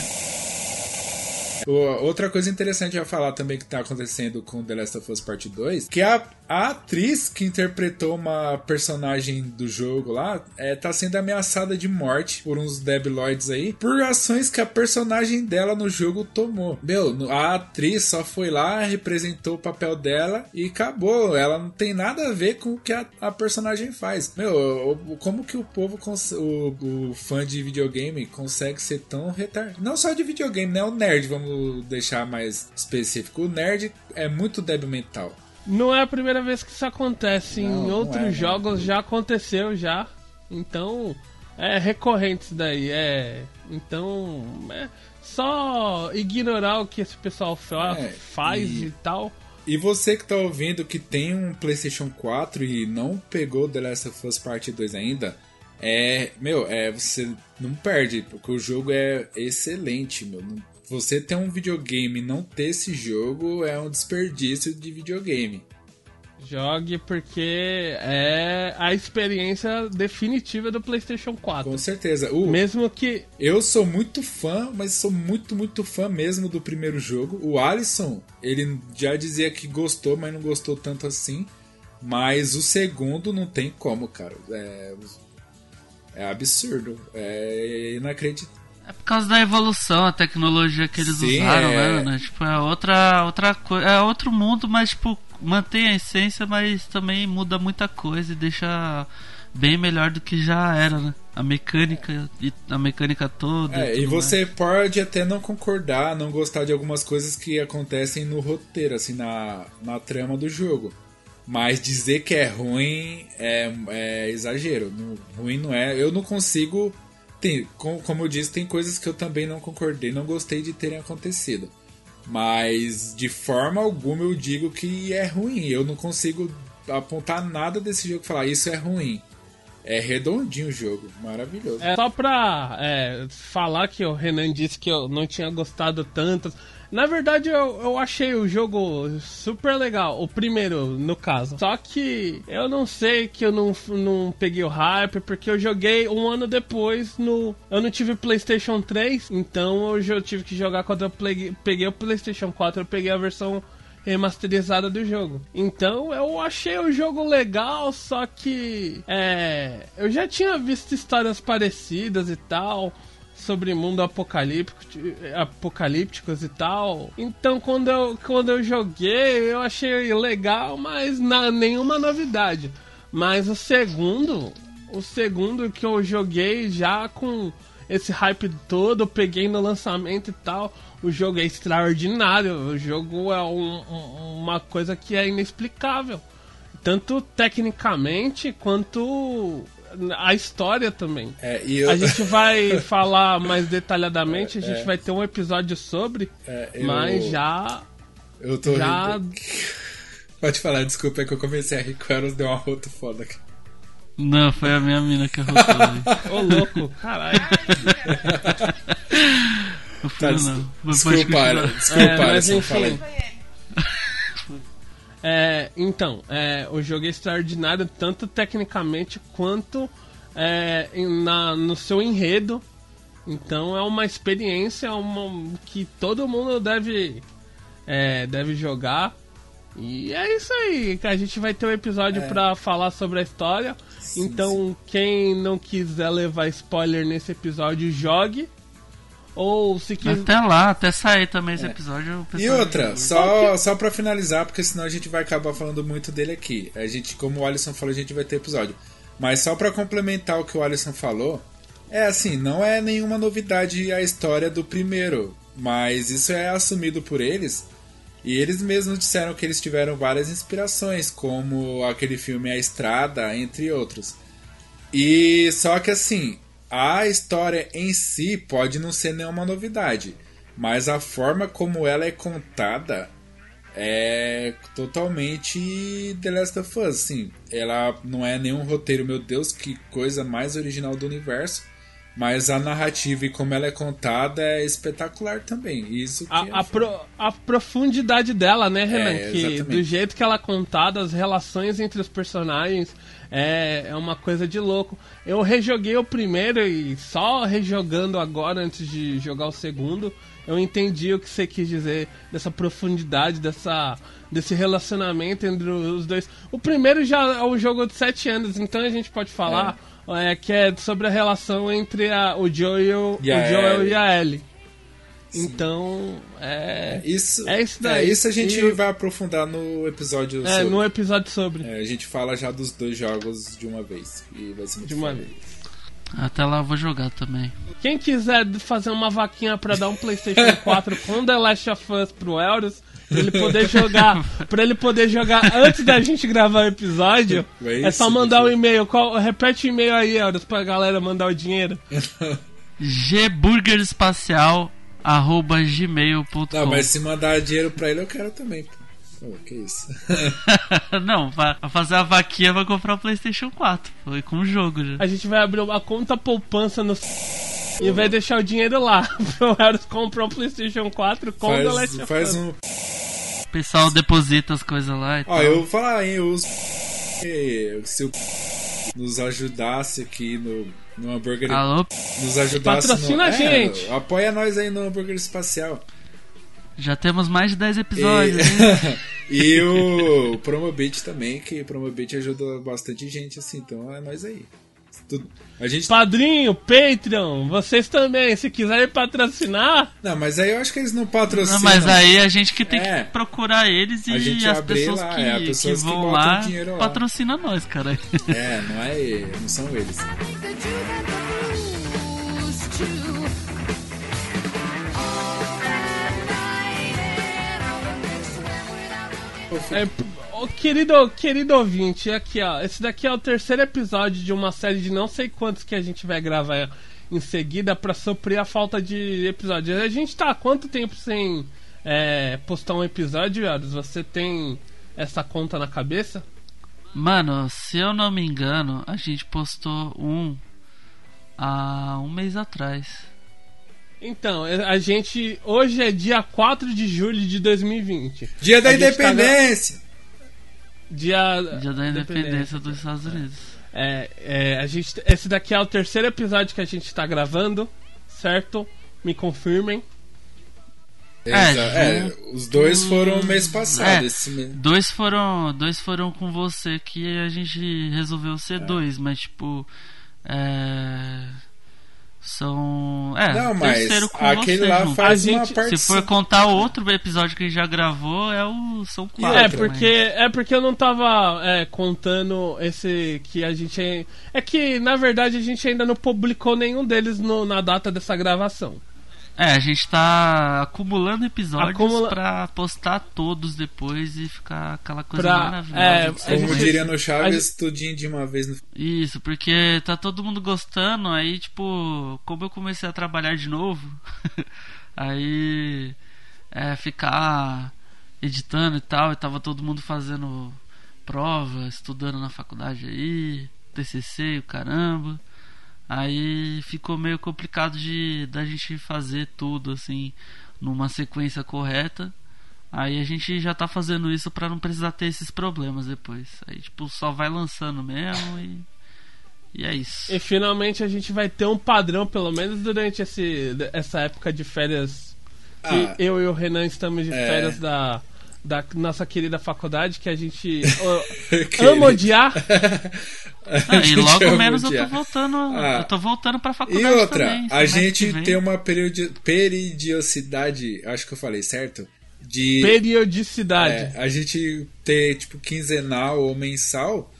Outra coisa interessante a falar também que tá acontecendo com The Last of Us Part 2, que a, a atriz que interpretou uma personagem do jogo lá, é, tá sendo ameaçada de morte por uns debiloids aí, por ações que a personagem dela no jogo tomou. Meu, a atriz só foi lá, representou o papel dela e acabou. Ela não tem nada a ver com o que a, a personagem faz. Meu, como que o povo, o, o fã de videogame consegue ser tão retardado? Não só de videogame, né? O nerd, vamos deixar mais específico. O nerd é muito débil mental. Não é a primeira vez que isso acontece. Não, em outros é, não. jogos já aconteceu já. Então é recorrente isso daí. É. Então. É só ignorar o que esse pessoal É, faz e- e... tal. E você que tá ouvindo que tem um PlayStation 4 e não pegou The Last of Us Part 2 ainda, é, meu, é você não perde, porque o jogo é excelente, meu. Não- Você ter um videogame e não ter esse jogo é um desperdício de videogame. Jogue porque é a experiência definitiva do PlayStation 4. Com certeza. O, Mesmo que. Eu sou muito fã, mas sou muito, muito fã mesmo do primeiro jogo. O Alisson, ele já dizia que gostou, mas não gostou tanto assim. Mas o segundo não tem como, cara. É, é absurdo. É inacreditável. É por causa da evolução, a tecnologia que eles Sim, usaram, é. né? Tipo, é outra, outra coisa. É outro mundo, mas, tipo, mantém a essência, mas também muda muita coisa e deixa bem melhor do que já era, né? A mecânica e a mecânica toda. É, e mais. você pode até não concordar, não gostar de algumas coisas que acontecem no roteiro, assim, na, na trama do jogo. Mas dizer que é ruim é, é exagero. Não- ruim não é. Eu não consigo tem, com- como eu disse, tem coisas que eu também não concordei, não gostei de terem acontecido. Mas de forma alguma eu digo que é ruim. Eu não consigo apontar nada desse jogo e falar isso é ruim. É redondinho o jogo, maravilhoso. É só pra é, falar que o Renan disse que eu não tinha gostado tanto. Na verdade, eu, eu achei o jogo super legal, o primeiro, no caso. Só que eu não sei que eu não, não peguei o hype, porque eu joguei um ano depois no. Eu não tive PlayStation 3, então eu tive que jogar quando eu peguei, peguei o PlayStation 4, eu peguei a versão remasterizada do jogo. Então eu achei o jogo legal, só que é, eu já tinha visto histórias parecidas e tal sobre mundo apocalíptico, apocalípticos e tal. Então quando eu, quando eu joguei, eu achei legal, mas na, nenhuma novidade. Mas o segundo, o segundo que eu joguei já com esse hype todo, eu peguei no lançamento e tal. O jogo é extraordinário, o jogo é um- um- uma coisa que é inexplicável. Tanto tecnicamente quanto a história também. É, e eu, A gente vai falar mais detalhadamente, a gente vai ter um episódio sobre, É, eu- mas já. eu tô já- rindo. Pode falar, desculpa, é que eu comecei a rir com elas, deu uma rota foda. aqui. Não, foi a minha mina que arrotou. Ô louco, caralho. Não Tá, foi não. Desculpa. Ara, desculpa, É, mas enfim. fala aí. É, então, é, o jogo é extraordinário tanto tecnicamente quanto é, na, no seu enredo. Então é uma experiência uma, que todo mundo deve, é, deve jogar. E é isso aí, que a gente vai ter um episódio pra falar sobre a história. então, quem não quiser levar spoiler nesse episódio, jogue. Ou se quiser. Até lá, até sair também esse episódio. É. E pessoal- outra, só, só pra finalizar, porque senão a gente vai acabar falando muito dele aqui. A gente, como o Alisson falou, a gente vai ter episódio. Mas só pra complementar o que o Alisson falou, é assim, não é nenhuma novidade a história do primeiro, mas isso é assumido por eles. E eles mesmos disseram que eles tiveram várias inspirações, como aquele filme A Estrada, entre outros. E só que assim, a história em si pode não ser nenhuma novidade, mas a forma como ela é contada é totalmente The Last of Us, assim. Ela não é nenhum roteiro, meu Deus, que coisa mais original do universo. Mas a narrativa e como ela é contada é espetacular também. Isso que é A, a, pro- a profundidade dela, né, Renan? É, que do jeito que ela é contada, as relações entre os personagens é, é uma coisa de louco. Eu rejoguei o primeiro e só rejogando agora, antes de jogar o segundo, eu entendi o que você quis dizer dessa profundidade, dessa, desse relacionamento entre os dois. O primeiro já é um jogo de sete anos, então a gente pode falar é, que é sobre a relação entre a- o Joel, E a o Joel Ellie. e a Ellie. Então, é. Isso, É isso daí. é, isso a gente E- vai aprofundar no episódio É, sobre. no episódio sobre. É, a gente fala já dos dois jogos de uma vez. E vai ser muito De uma foda. vez. Até lá eu vou jogar também. Quem quiser fazer uma vaquinha pra dar um PlayStation 4 com The Last of Us pro Euros, pra ele poder jogar, para ele poder jogar antes da gente gravar o episódio, É é só mandar o bicho. e-mail. Qual, repete o e-mail aí, Euros, pra galera mandar o dinheiro. gburgerespacial@gmail.com. Não, mas se mandar dinheiro pra ele, eu quero também. pô. Pô, que isso. Não, pra pra fazer a vaquinha vai comprar o PlayStation 4. Foi com o jogo já. A gente vai abrir uma conta poupança no e vai deixar o dinheiro lá. Pro Euros comprar um PlayStation 4 com Last faz, of faz Us. um. O pessoal deposita as coisas lá e Ó, tal. eu vou falar, hein, eu uso. Se o nos ajudasse aqui no, no hambúrguer. Alô? Nos ajudasse Patrocina no, a gente. É, apoia nós aí no hambúrguer espacial. Já temos mais de 10 episódios? E, e o Promobit também, que o Promobit ajuda bastante gente, assim, então é nós aí. Tudo- a gente. Padrinho, Patreon, vocês também, se quiserem patrocinar, Não, mas aí eu acho que eles não patrocinam. Não, mas aí a gente que tem É. que procurar eles A e gente as pessoas lá, que, é, as que pessoas que vão botam lá dinheiro lá. patrocina nós, cara. É, não é. Não são eles. É, ô, querido, querido ouvinte, aqui ó, esse daqui é o terceiro episódio de uma série de não sei quantos que a gente vai gravar em seguida pra suprir a falta de episódios. A gente tá há quanto tempo sem é, postar um episódio, Yaros? Você tem essa conta na cabeça? Mano, se eu não me engano, a gente postou um há um mês atrás. Então, a gente. Hoje é dia 4 de julho de 2020. Dia da A tá Independência! Dia, Dia da independência dos Estados Unidos. É, é, a gente, esse daqui é o terceiro episódio que a gente tá gravando, certo? Me confirmem. É, Exa- é, os dois foram mês passado. É. Esse mês. Dois foram, dois foram com você que a gente resolveu ser dois, mas tipo, é, são, é, Não, mas terceiro com aquele você lá junto. faz A uma gente- parte. Se for contar outro episódio que a gente já gravou, é o são quatro. é, mas- porque, é porque eu não tava é, contando esse que a gente. É, é que, na verdade, a gente ainda não publicou nenhum deles no- na data dessa gravação. É, a gente tá acumulando episódios Acumula- pra postar todos depois e ficar aquela coisa Pra- maravilhosa. é. Como gente- diria no Chaves, tudinho de uma vez no. Isso, porque tá todo mundo gostando, aí tipo, como eu comecei a trabalhar de novo, aí é, ficar editando e tal, e tava todo mundo fazendo prova, estudando na faculdade aí, TCC e o caramba. Aí ficou meio complicado de da gente fazer tudo assim numa sequência correta. Aí a gente já tá fazendo isso pra não precisar ter esses problemas depois. Aí tipo só vai lançando mesmo e e é isso. E finalmente a gente vai ter um padrão, pelo menos durante esse, essa época de férias. Que Ah, eu e o Renan estamos de é. férias da, da nossa querida faculdade, que a gente Querido. ama odiar. Ah, e logo menos eu tô voltando, Ah. eu tô voltando pra E faculdade outra, também. a gente tem uma periodi- peridiosidade, acho que eu falei certo? De Periodicidade. é, a gente ter tipo quinzenal ou mensal,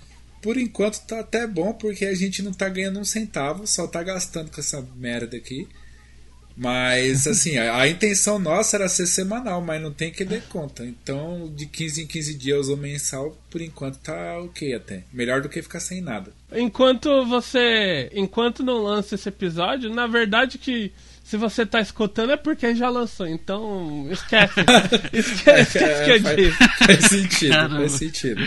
por enquanto tá até bom porque a gente não tá ganhando um centavo, só tá gastando com essa merda aqui. Mas assim, a, a intenção nossa era ser semanal, mas não tem que dar conta. Então, de 15 em 15 dias ou mensal, por enquanto tá ok até. Melhor do que ficar sem nada. Enquanto você. Enquanto não lança esse episódio, na verdade que se você tá escutando é porque já lançou. Então, esquece. esquece, esquece que eu faz, disse. faz sentido, Caramba. faz sentido.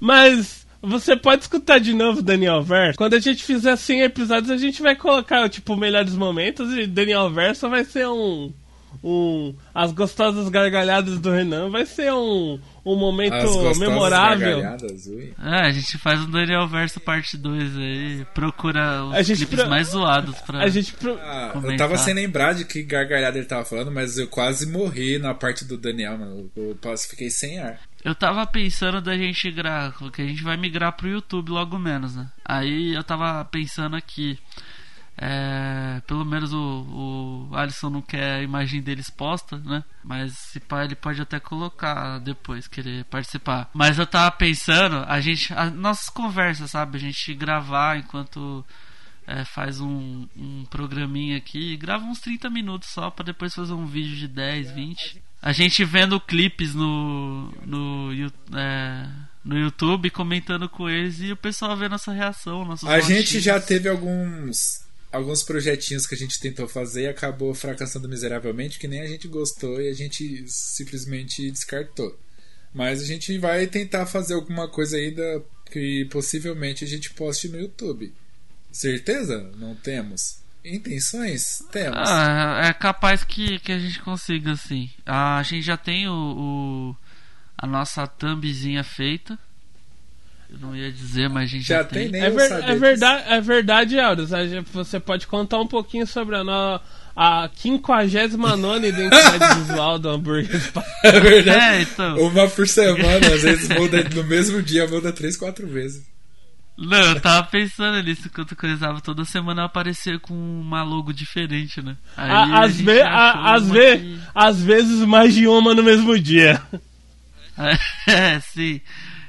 Mas você pode escutar de novo Daniel Verso. Quando a gente fizer 100 episódios, a gente vai colocar, tipo, melhores momentos e Daniel Verso vai ser um. Um, as gostosas gargalhadas do Renan vai ser um, um momento memorável. gargalhadas, ui. É, a gente faz um Daniel Verso parte 2 aí, procura os A gente clipes pro- mais zoados pra. A gente. pro- Ah, eu tava sem lembrar de que gargalhada ele tava falando, mas eu quase morri na parte do Daniel, mano. Eu fiquei sem ar. Eu tava pensando da gente migrar, que a gente vai migrar pro YouTube logo menos, né? Aí eu tava pensando aqui. É, pelo menos o, o Alisson não quer a imagem dele exposta, né? Mas se pá, ele pode até colocar depois querer participar. Mas eu tava pensando, a gente. As nossas conversas, sabe? A gente gravar enquanto é, faz um, um programinha aqui, grava uns 30 minutos só pra depois fazer um vídeo de 10, 20. A gente vendo clipes no, no, é, no YouTube, comentando com eles e o pessoal vendo nossa reação, nossos A gente já teve alguns alguns projetinhos que a gente tentou fazer e acabou fracassando miseravelmente, que nem a gente gostou e a gente simplesmente descartou. Mas a gente vai tentar fazer alguma coisa aí da, que possivelmente a gente poste no YouTube. Certeza? Não temos. Intenções? Temos. Ah, é capaz que, que a gente consiga, assim. A gente já tem o, o- a nossa thumbzinha feita. Eu não ia dizer, mas a gente já, Já tem, nem É, ver- é disso. verdade, é verdade, Euros. Você pode contar um pouquinho sobre a, no, a 59 identidade visual do hambúrguer. É verdade. É, então. Uma por semana, às vezes muda no mesmo dia, muda três, quatro vezes. Não, eu tava pensando nisso enquanto coisava toda semana aparecer com uma logo diferente, né? Aí A- às, ve- a- às, ve- que- às vezes mais de uma no mesmo dia. É, sim.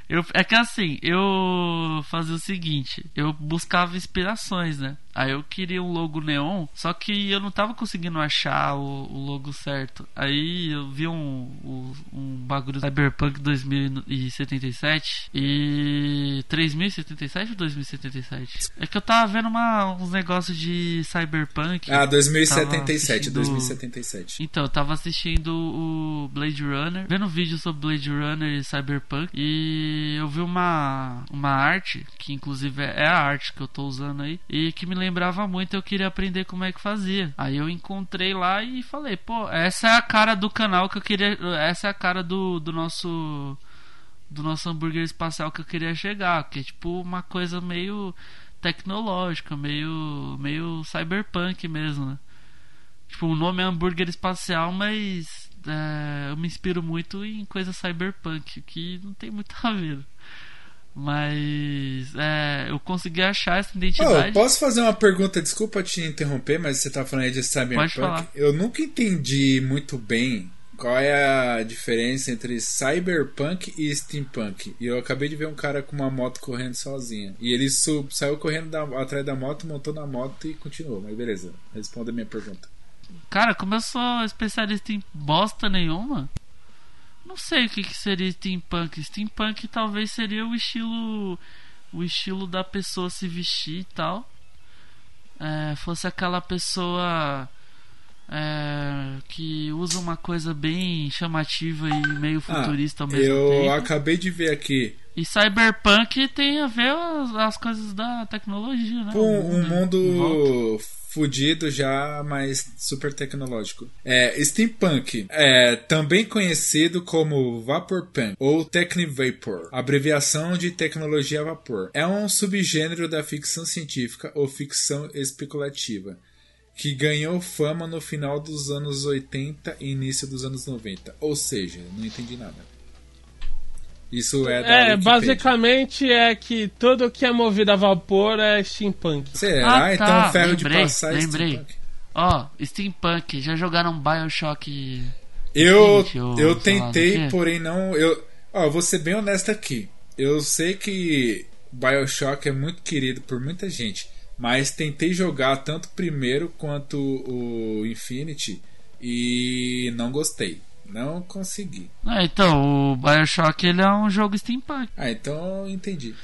Eu, é que assim, eu fazia o seguinte, eu buscava inspirações, né? Aí eu queria um logo neon, só que eu não tava conseguindo achar o, o logo certo. Aí eu vi um, um, um bagulho Cyberpunk 2077 e 3077 ou 2077? É que eu tava vendo uma, uns negócios de Cyberpunk. Ah, 2077, assistindo- 2077. Então, eu tava assistindo o Blade Runner, vendo um vídeo sobre Blade Runner e Cyberpunk, e eu vi uma, uma arte, que inclusive é a arte que eu tô usando aí, e que me lembrava muito, eu queria aprender como é que fazia. Aí eu encontrei lá e falei, pô, essa é a cara do canal que eu queria, essa é a cara do, do nosso do nosso hambúrguer espacial que eu queria chegar, que é tipo uma coisa meio tecnológica, meio meio cyberpunk mesmo, né? Tipo, o nome é hambúrguer espacial, mas é, eu me inspiro muito em coisa cyberpunk, que não tem muito a ver. Mas é, eu consegui achar essa Oh, identidade. posso fazer uma pergunta? Desculpa te interromper, mas você tá falando aí de Cyberpunk. Eu nunca entendi muito bem qual é a diferença entre Cyberpunk e Steampunk. E eu acabei de ver um cara com uma moto correndo sozinha. E ele sub, saiu correndo da- atrás da moto, montou na moto e continuou. Mas beleza, responda a minha pergunta. Cara, como eu sou especialista em bosta nenhuma, não sei o que, que seria steampunk. Steampunk talvez seria o estilo o estilo da pessoa se vestir e tal. É, fosse aquela pessoa é, que usa uma coisa bem chamativa e meio futurista ao mesmo Ah, eu tempo. acabei de ver aqui E cyberpunk tem a ver as, as coisas da tecnologia, né? Tipo, um, um mundo volta. Fudido já, mas super tecnológico. É, Steampunk é também conhecido como Vaporpunk ou Technivapor, abreviação de tecnologia a vapor. É um subgênero da ficção científica ou ficção especulativa. Que ganhou fama no final dos anos 80 e início dos anos 90. Ou seja, não entendi nada. Isso é da É, Wikipedia. basicamente é que tudo que é movido a vapor é steampunk. Será? Ah, então tá, ferro de lembrei, passar é lembrei. Steampunk. Ó, Steampunk, já jogaram Bioshock Eu, ou eu tentei, porém não. Eu, ó, eu vou ser bem honesto aqui. Eu sei que Bioshock é muito querido por muita gente, mas tentei jogar tanto o primeiro quanto o Infinity e não gostei. Não consegui. É, então, o Bioshock ele é um jogo steampunk. Ah, então eu entendi.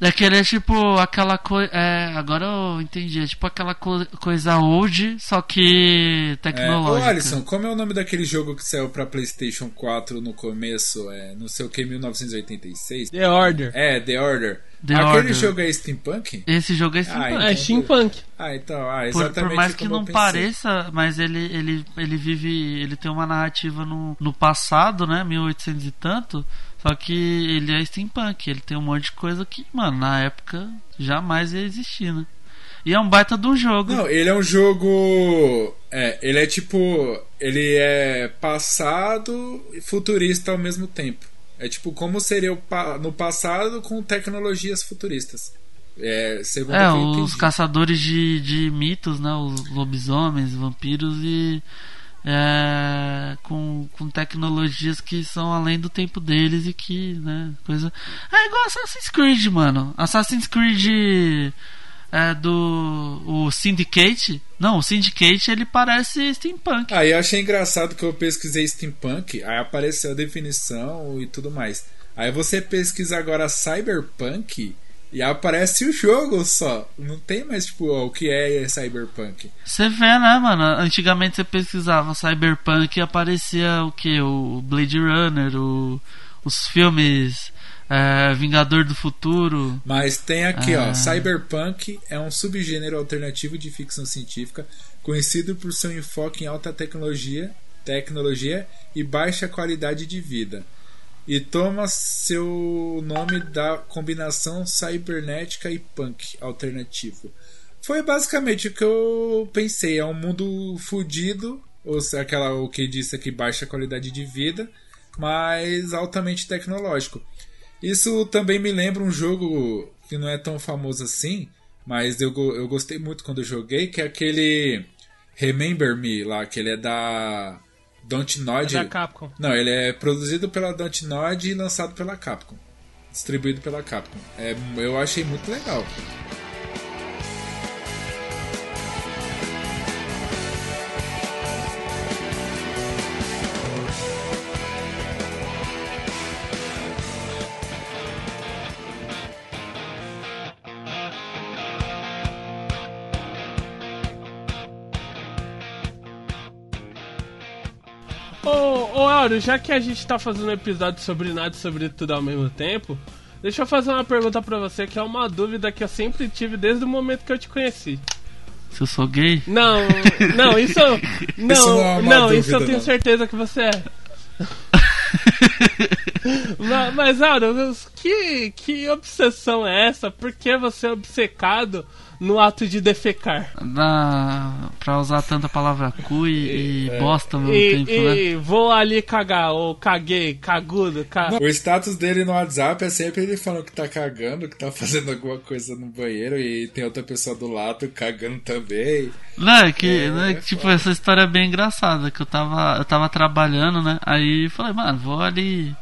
É que ele é tipo aquela coisa. É, agora eu entendi. É tipo aquela co- coisa old, só que É, ô tecnológica. Alisson, como é o nome daquele jogo que saiu pra PlayStation 4 no começo? É, não sei o que, 1986? The Order. É, The Order. The Aquele Order. jogo é steampunk? Esse jogo é Ah, steampunk. então- É steampunk. Ah, então, ah, Por, exatamente por mais que não pareça, mas ele, ele, ele vive. Ele tem uma narrativa no, no passado, né? 1800 e tanto. Só que ele é steampunk. Ele tem um monte de coisa que, mano, na época jamais ia existir, né? E é um baita de um jogo. Não, ele é um jogo. É, ele é tipo. Ele é passado e futurista ao mesmo tempo. É tipo como seria o pa- no passado com tecnologias futuristas. É, segundo É, os caçadores de, de mitos, né? Os lobisomens, vampiros e. é, com, com tecnologias que são além do tempo deles e que, né? Coisa. É igual Assassin's Creed, mano. Assassin's Creed é, do. O Syndicate. Não, o Syndicate ele parece steampunk. Aí eu achei engraçado que eu pesquisei steampunk, aí apareceu a definição e tudo mais. Aí você pesquisa agora cyberpunk e aparece o jogo só. Não tem mais tipo ó, o que é cyberpunk. Você vê, né, mano? Antigamente você pesquisava Cyberpunk e aparecia o que? O Blade Runner, o, os filmes é, Vingador do Futuro. Mas tem aqui, ó, Ah. Cyberpunk é um subgênero alternativo de ficção científica conhecido por seu enfoque em alta tecnologia, tecnologia e baixa qualidade de vida. E toma seu nome da combinação cybernética e punk alternativo. Foi basicamente o que eu pensei, é um mundo fudido, ou aquela o que disse aqui baixa qualidade de vida, mas altamente tecnológico. Isso também me lembra um jogo que não é tão famoso assim, mas eu, eu gostei muito quando eu joguei, que é aquele Remember Me lá, que ele é da É Dontnod. da Capcom. Não, ele é produzido pela Dontnod e lançado pela Capcom. Distribuído pela Capcom. É, eu achei muito legal. Ô, ô Auro, já que a gente tá fazendo um episódio sobre nada e sobre tudo ao mesmo tempo, deixa eu fazer uma pergunta pra você que é uma dúvida que eu sempre tive desde o momento que eu te conheci. Se eu sou gay? Não, não, isso. Não, Isso não é não, dúvida, isso eu tenho não. certeza que você é. mas, mas Auro, que, que obsessão é essa? Por que você é obcecado no ato de defecar? Na... Pra usar tanta palavra cu e, e bosta ao mesmo E, tempo, né? e vou ali cagar, ou caguei, cagudo, ca... O status dele no WhatsApp é sempre ele falando que tá cagando, que tá fazendo alguma coisa no banheiro e tem outra pessoa do lado cagando também. Não, é que, É, né, é tipo, foda. essa história é bem engraçada, que eu tava, eu tava trabalhando, né? Aí falei, mano, vou ali.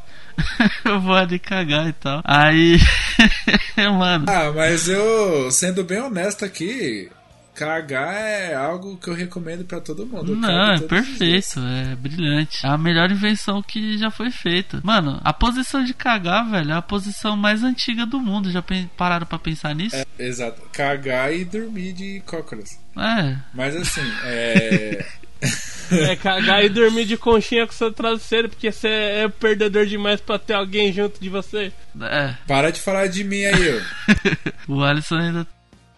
eu vou ali cagar e tal. Aí. mano. Ah, mas eu, sendo bem honesto aqui, cagar é algo que eu recomendo pra todo mundo. Eu Não, é perfeito, é brilhante. É a melhor invenção que já foi feita. Mano, a posição de cagar, velho, é a posição mais antiga do mundo. Já pararam pra pensar nisso? É, exato. Cagar e dormir de cócoras. É. Mas assim, é. É cagar e dormir de conchinha com seu travesseiro, porque você é perdedor demais pra ter alguém junto de você. É. Para de falar de mim aí, ô. O Alisson ainda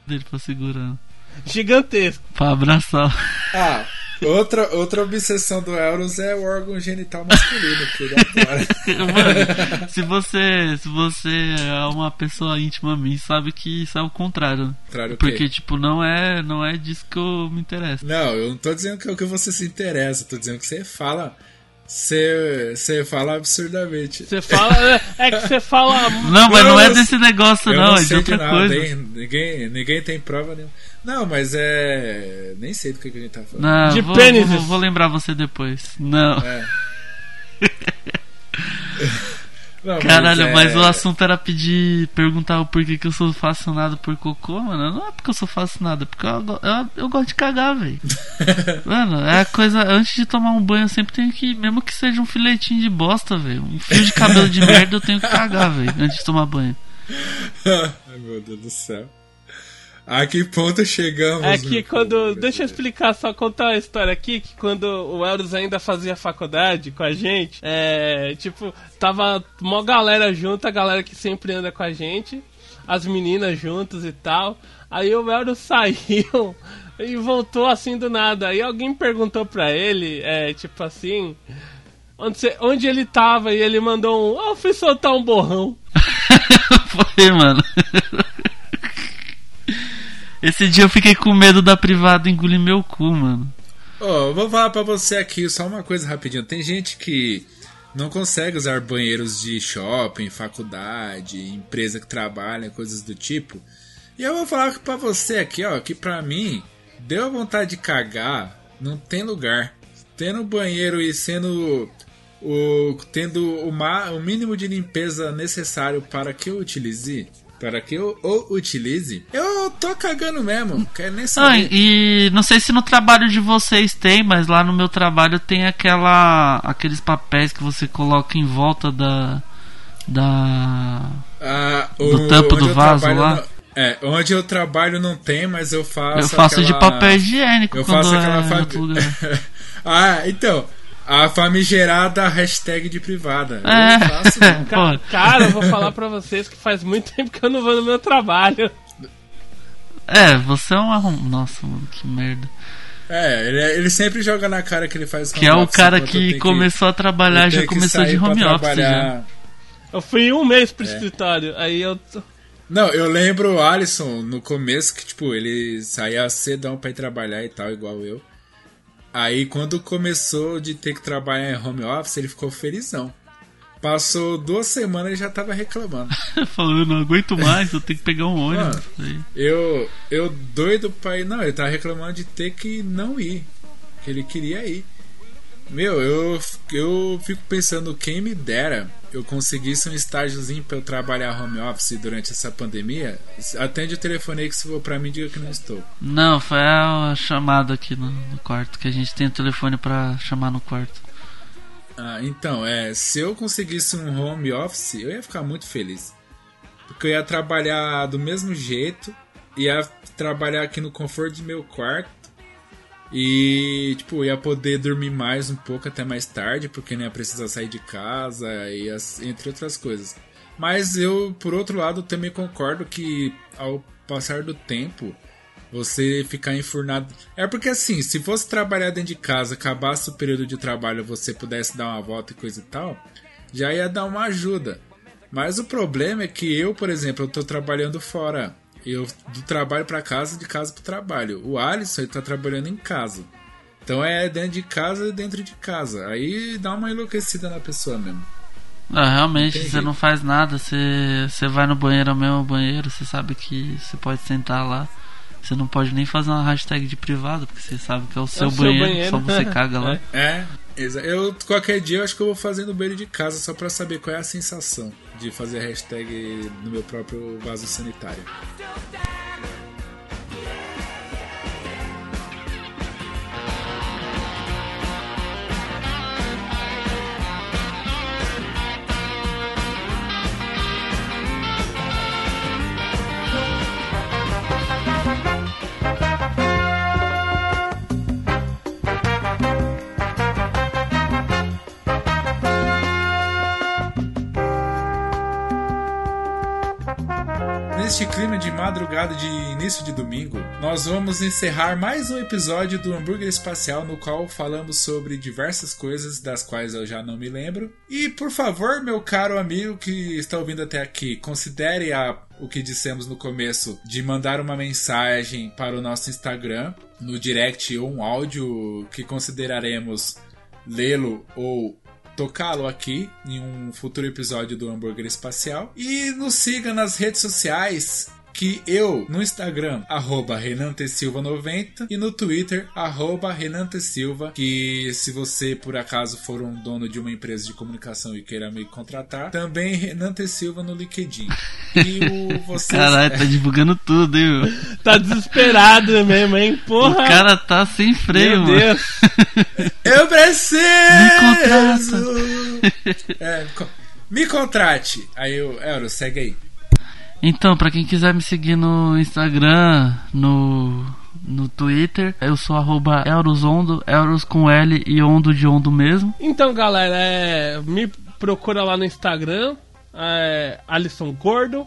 dele pra segurando. Gigantesco. Pra abraçar. Ah, outra, outra obsessão do Euros é o órgão genital masculino, que ele adora. Mano, se você, se você é uma pessoa íntima a mim, sabe que isso é o contrário. Contrário? Porque, tipo, não é, não é disso que eu me interesso. Não, eu não tô dizendo que é o que você se interessa, tô dizendo que você fala. Você, fala absurdamente. Você fala. é- É que você fala. Não, mas não é desse negócio, Eu não, não é de sei de outra nada, coisa. hein? Ninguém, ninguém tem prova nenhuma. Não, mas é. Nem sei do que, que a gente tá falando. Não, De vou, pênises. vou, vou lembrar você depois. Não. É. Não, Caralho, mas, é- o assunto era pedir, perguntar o porquê que eu sou fascinado por cocô, mano. Não é porque eu sou fascinado, é porque eu, eu, eu gosto de cagar, velho. mano, é a coisa. Antes de tomar um banho, eu sempre tenho que. Mesmo que seja um filetinho de bosta, velho. Um fio de cabelo de merda, eu tenho que cagar, velho. Antes de tomar banho. Ai, meu Deus do céu. A que ponto chegamos? É que quando. povo Deixa eu explicar, só contar uma história aqui, que quando o Eros ainda fazia faculdade com a gente, é. Tipo, tava uma galera junto, a galera que sempre anda com a gente, as meninas juntos e tal. Aí o Eros saiu e voltou assim do nada. Aí alguém perguntou pra ele, é, tipo assim. Onde, você- onde ele tava e ele mandou um. Ah, eu fui soltar um borrão. Foi, mano. Esse dia eu fiquei com medo da privada engolir meu cu, mano. Eu vou falar pra você aqui só uma coisa rapidinho. Tem gente que não consegue usar banheiros de shopping, faculdade, empresa que trabalha, coisas do tipo. E eu vou falar pra você aqui, ó, que pra mim, deu vontade de cagar, não tem lugar. Tendo banheiro e sendo o tendo o, ma- o mínimo de limpeza necessário para que eu utilize, para que eu o utilize, eu tô cagando mesmo, quero nem Ah, saber. e não sei se no trabalho de vocês tem, mas lá no meu trabalho tem aquela aqueles papéis que você coloca em volta da da Ah, Do tampo do vaso lá? não- é, onde eu trabalho não tem, mas eu faço. eu faço de aquela- papel higiênico Eu quando faço é aquela outro lugar. ah, então. A famigerada hashtag de privada. É. Eu faço. não. Cara, eu vou falar pra vocês que faz muito tempo que eu não vou no meu trabalho. é, você é um arrum... Nossa, mano, que merda. É, ele, ele sempre joga na cara que ele faz Que é o office cara que começou a trabalhar, já que começou de home office já. Eu fui um mês pro É. escritório, aí eu. Não, eu lembro o Alisson no começo que, tipo, ele saía cedão pra ir trabalhar e tal, igual eu. Aí quando começou de ter que trabalhar em home office, ele ficou felizão. Passou duas semanas e já tava reclamando. Falou, eu não aguento mais, eu tenho que pegar um ônibus. Aí, Eu, eu doido pra ir. Não, ele tava reclamando de ter que não ir. Que ele queria ir. Meu, eu, eu fico pensando, quem me dera eu conseguisse um estágiozinho pra eu trabalhar home office durante essa pandemia. Atende o telefone aí que se for pra mim, diga que não estou. Não, foi a chamada aqui no, no quarto, que a gente tem o telefone pra chamar no quarto. Ah, então, é, se eu conseguisse um home office, eu ia ficar muito feliz. Porque eu ia trabalhar do mesmo jeito, ia trabalhar aqui no conforto do meu quarto E, tipo, ia poder dormir mais um pouco até mais tarde, porque não ia precisar sair de casa, e as, entre outras coisas. Mas eu, por outro lado, também concordo que ao passar do tempo, você ficar enfurnado. É porque assim, se fosse trabalhar dentro de casa, acabasse o período de trabalho, você pudesse dar uma volta e coisa e tal, já ia dar uma ajuda. Mas o problema é que eu, por exemplo, eu tô trabalhando fora. Eu do trabalho para casa, de casa para trabalho. O Alisson ele tá trabalhando em casa. Então é dentro de casa e dentro de casa. Aí dá uma enlouquecida na pessoa mesmo. Ah, realmente, você não faz nada, você, você vai no banheiro ao mesmo banheiro, você sabe que você pode sentar lá. Você não pode nem fazer uma hashtag de privado, porque você sabe que é o seu, é o banheiro, seu banheiro, só você caga lá. É, eu qualquer dia eu acho que eu vou fazer no banheiro de casa só pra saber qual é a sensação de fazer hashtag no meu próprio vaso sanitário. Neste clima de madrugada de início de domingo, nós vamos encerrar mais um episódio do Hambúrguer Espacial, no qual falamos sobre diversas coisas das quais eu já não me lembro. E por favor, meu caro amigo que está ouvindo até aqui, considere a, o que dissemos no começo de mandar uma mensagem para o nosso Instagram, no direct ou um áudio que consideraremos lê-lo ou tocá-lo aqui em um futuro episódio do Hambúrguer Espacial. E nos siga nas redes sociais que eu no Instagram, arroba Silva90 e no Twitter, arroba Silva, que se você por acaso for um dono de uma empresa de comunicação e queira me contratar, também Renante Silva no LinkedIn. E o vocês... Caralho, tá divulgando tudo, hein, meu? Tá desesperado mesmo, hein? Porra! O cara tá sem freio, Meu Deus! eu preciso! Me contrata! É, me contrate! Aí o Euro, segue aí. Então, para quem quiser me seguir no Instagram, no, no Twitter, eu sou arroba Eurosondo, Euros com L e Ondo de Ondo mesmo. Então, galera, é, me procura lá no Instagram, é, Alisson Gordo.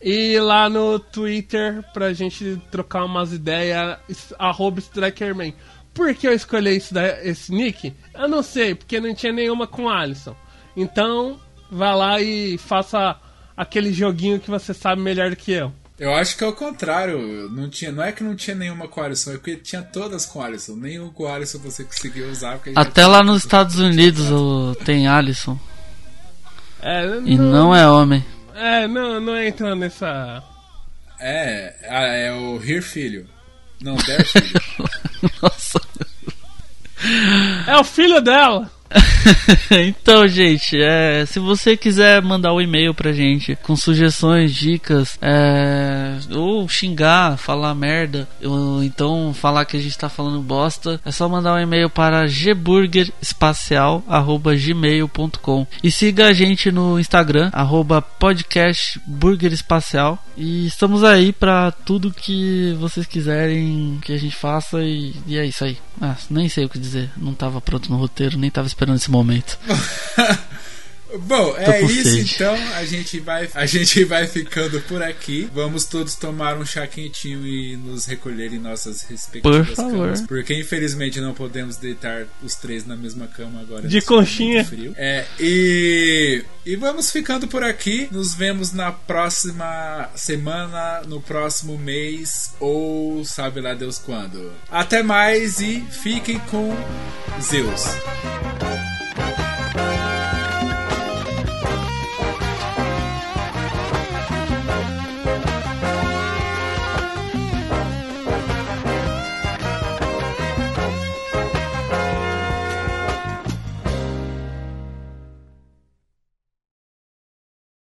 E lá no Twitter, pra gente trocar umas ideias, arroba Strikerman. Por que eu escolhi esse, esse nick? Eu não sei, porque não tinha nenhuma com Alisson. Então, vá lá e faça aquele joguinho que você sabe melhor do que eu. Eu acho que é o contrário. Não, tinha, não é que não tinha nenhuma com Alisson, é porque tinha todas com Alisson. Nenhum com Alisson você conseguiu usar. Até lá nos Estados Unidos o, tem Alisson. É, não, e não é homem. É, não, não entra nessa. É, é o Here Filho. Não, Der Filho. Nossa. É o filho dela. então, gente, é, se você quiser mandar um e-mail pra gente com sugestões, dicas, é, ou xingar, falar merda, ou então falar que a gente tá falando bosta, é só mandar um e-mail para gburgerespacial@gmail.com e siga a gente no Instagram @podcastburgerespacial e estamos aí para tudo que vocês quiserem que a gente faça e, e é isso aí. Ah, nem sei o que dizer, não tava pronto no roteiro, nem tava esse momento. Bom, é isso sede. então. A gente, vai, a gente vai ficando por aqui. Vamos todos tomar um chá quentinho e nos recolher em nossas respectivas por favor. camas. Porque infelizmente não podemos deitar os três na mesma cama agora. De conchinha. Frio. É, e, e vamos ficando por aqui. Nos vemos na próxima semana, no próximo mês, ou sabe lá Deus quando. Até mais e fiquem com Zeus.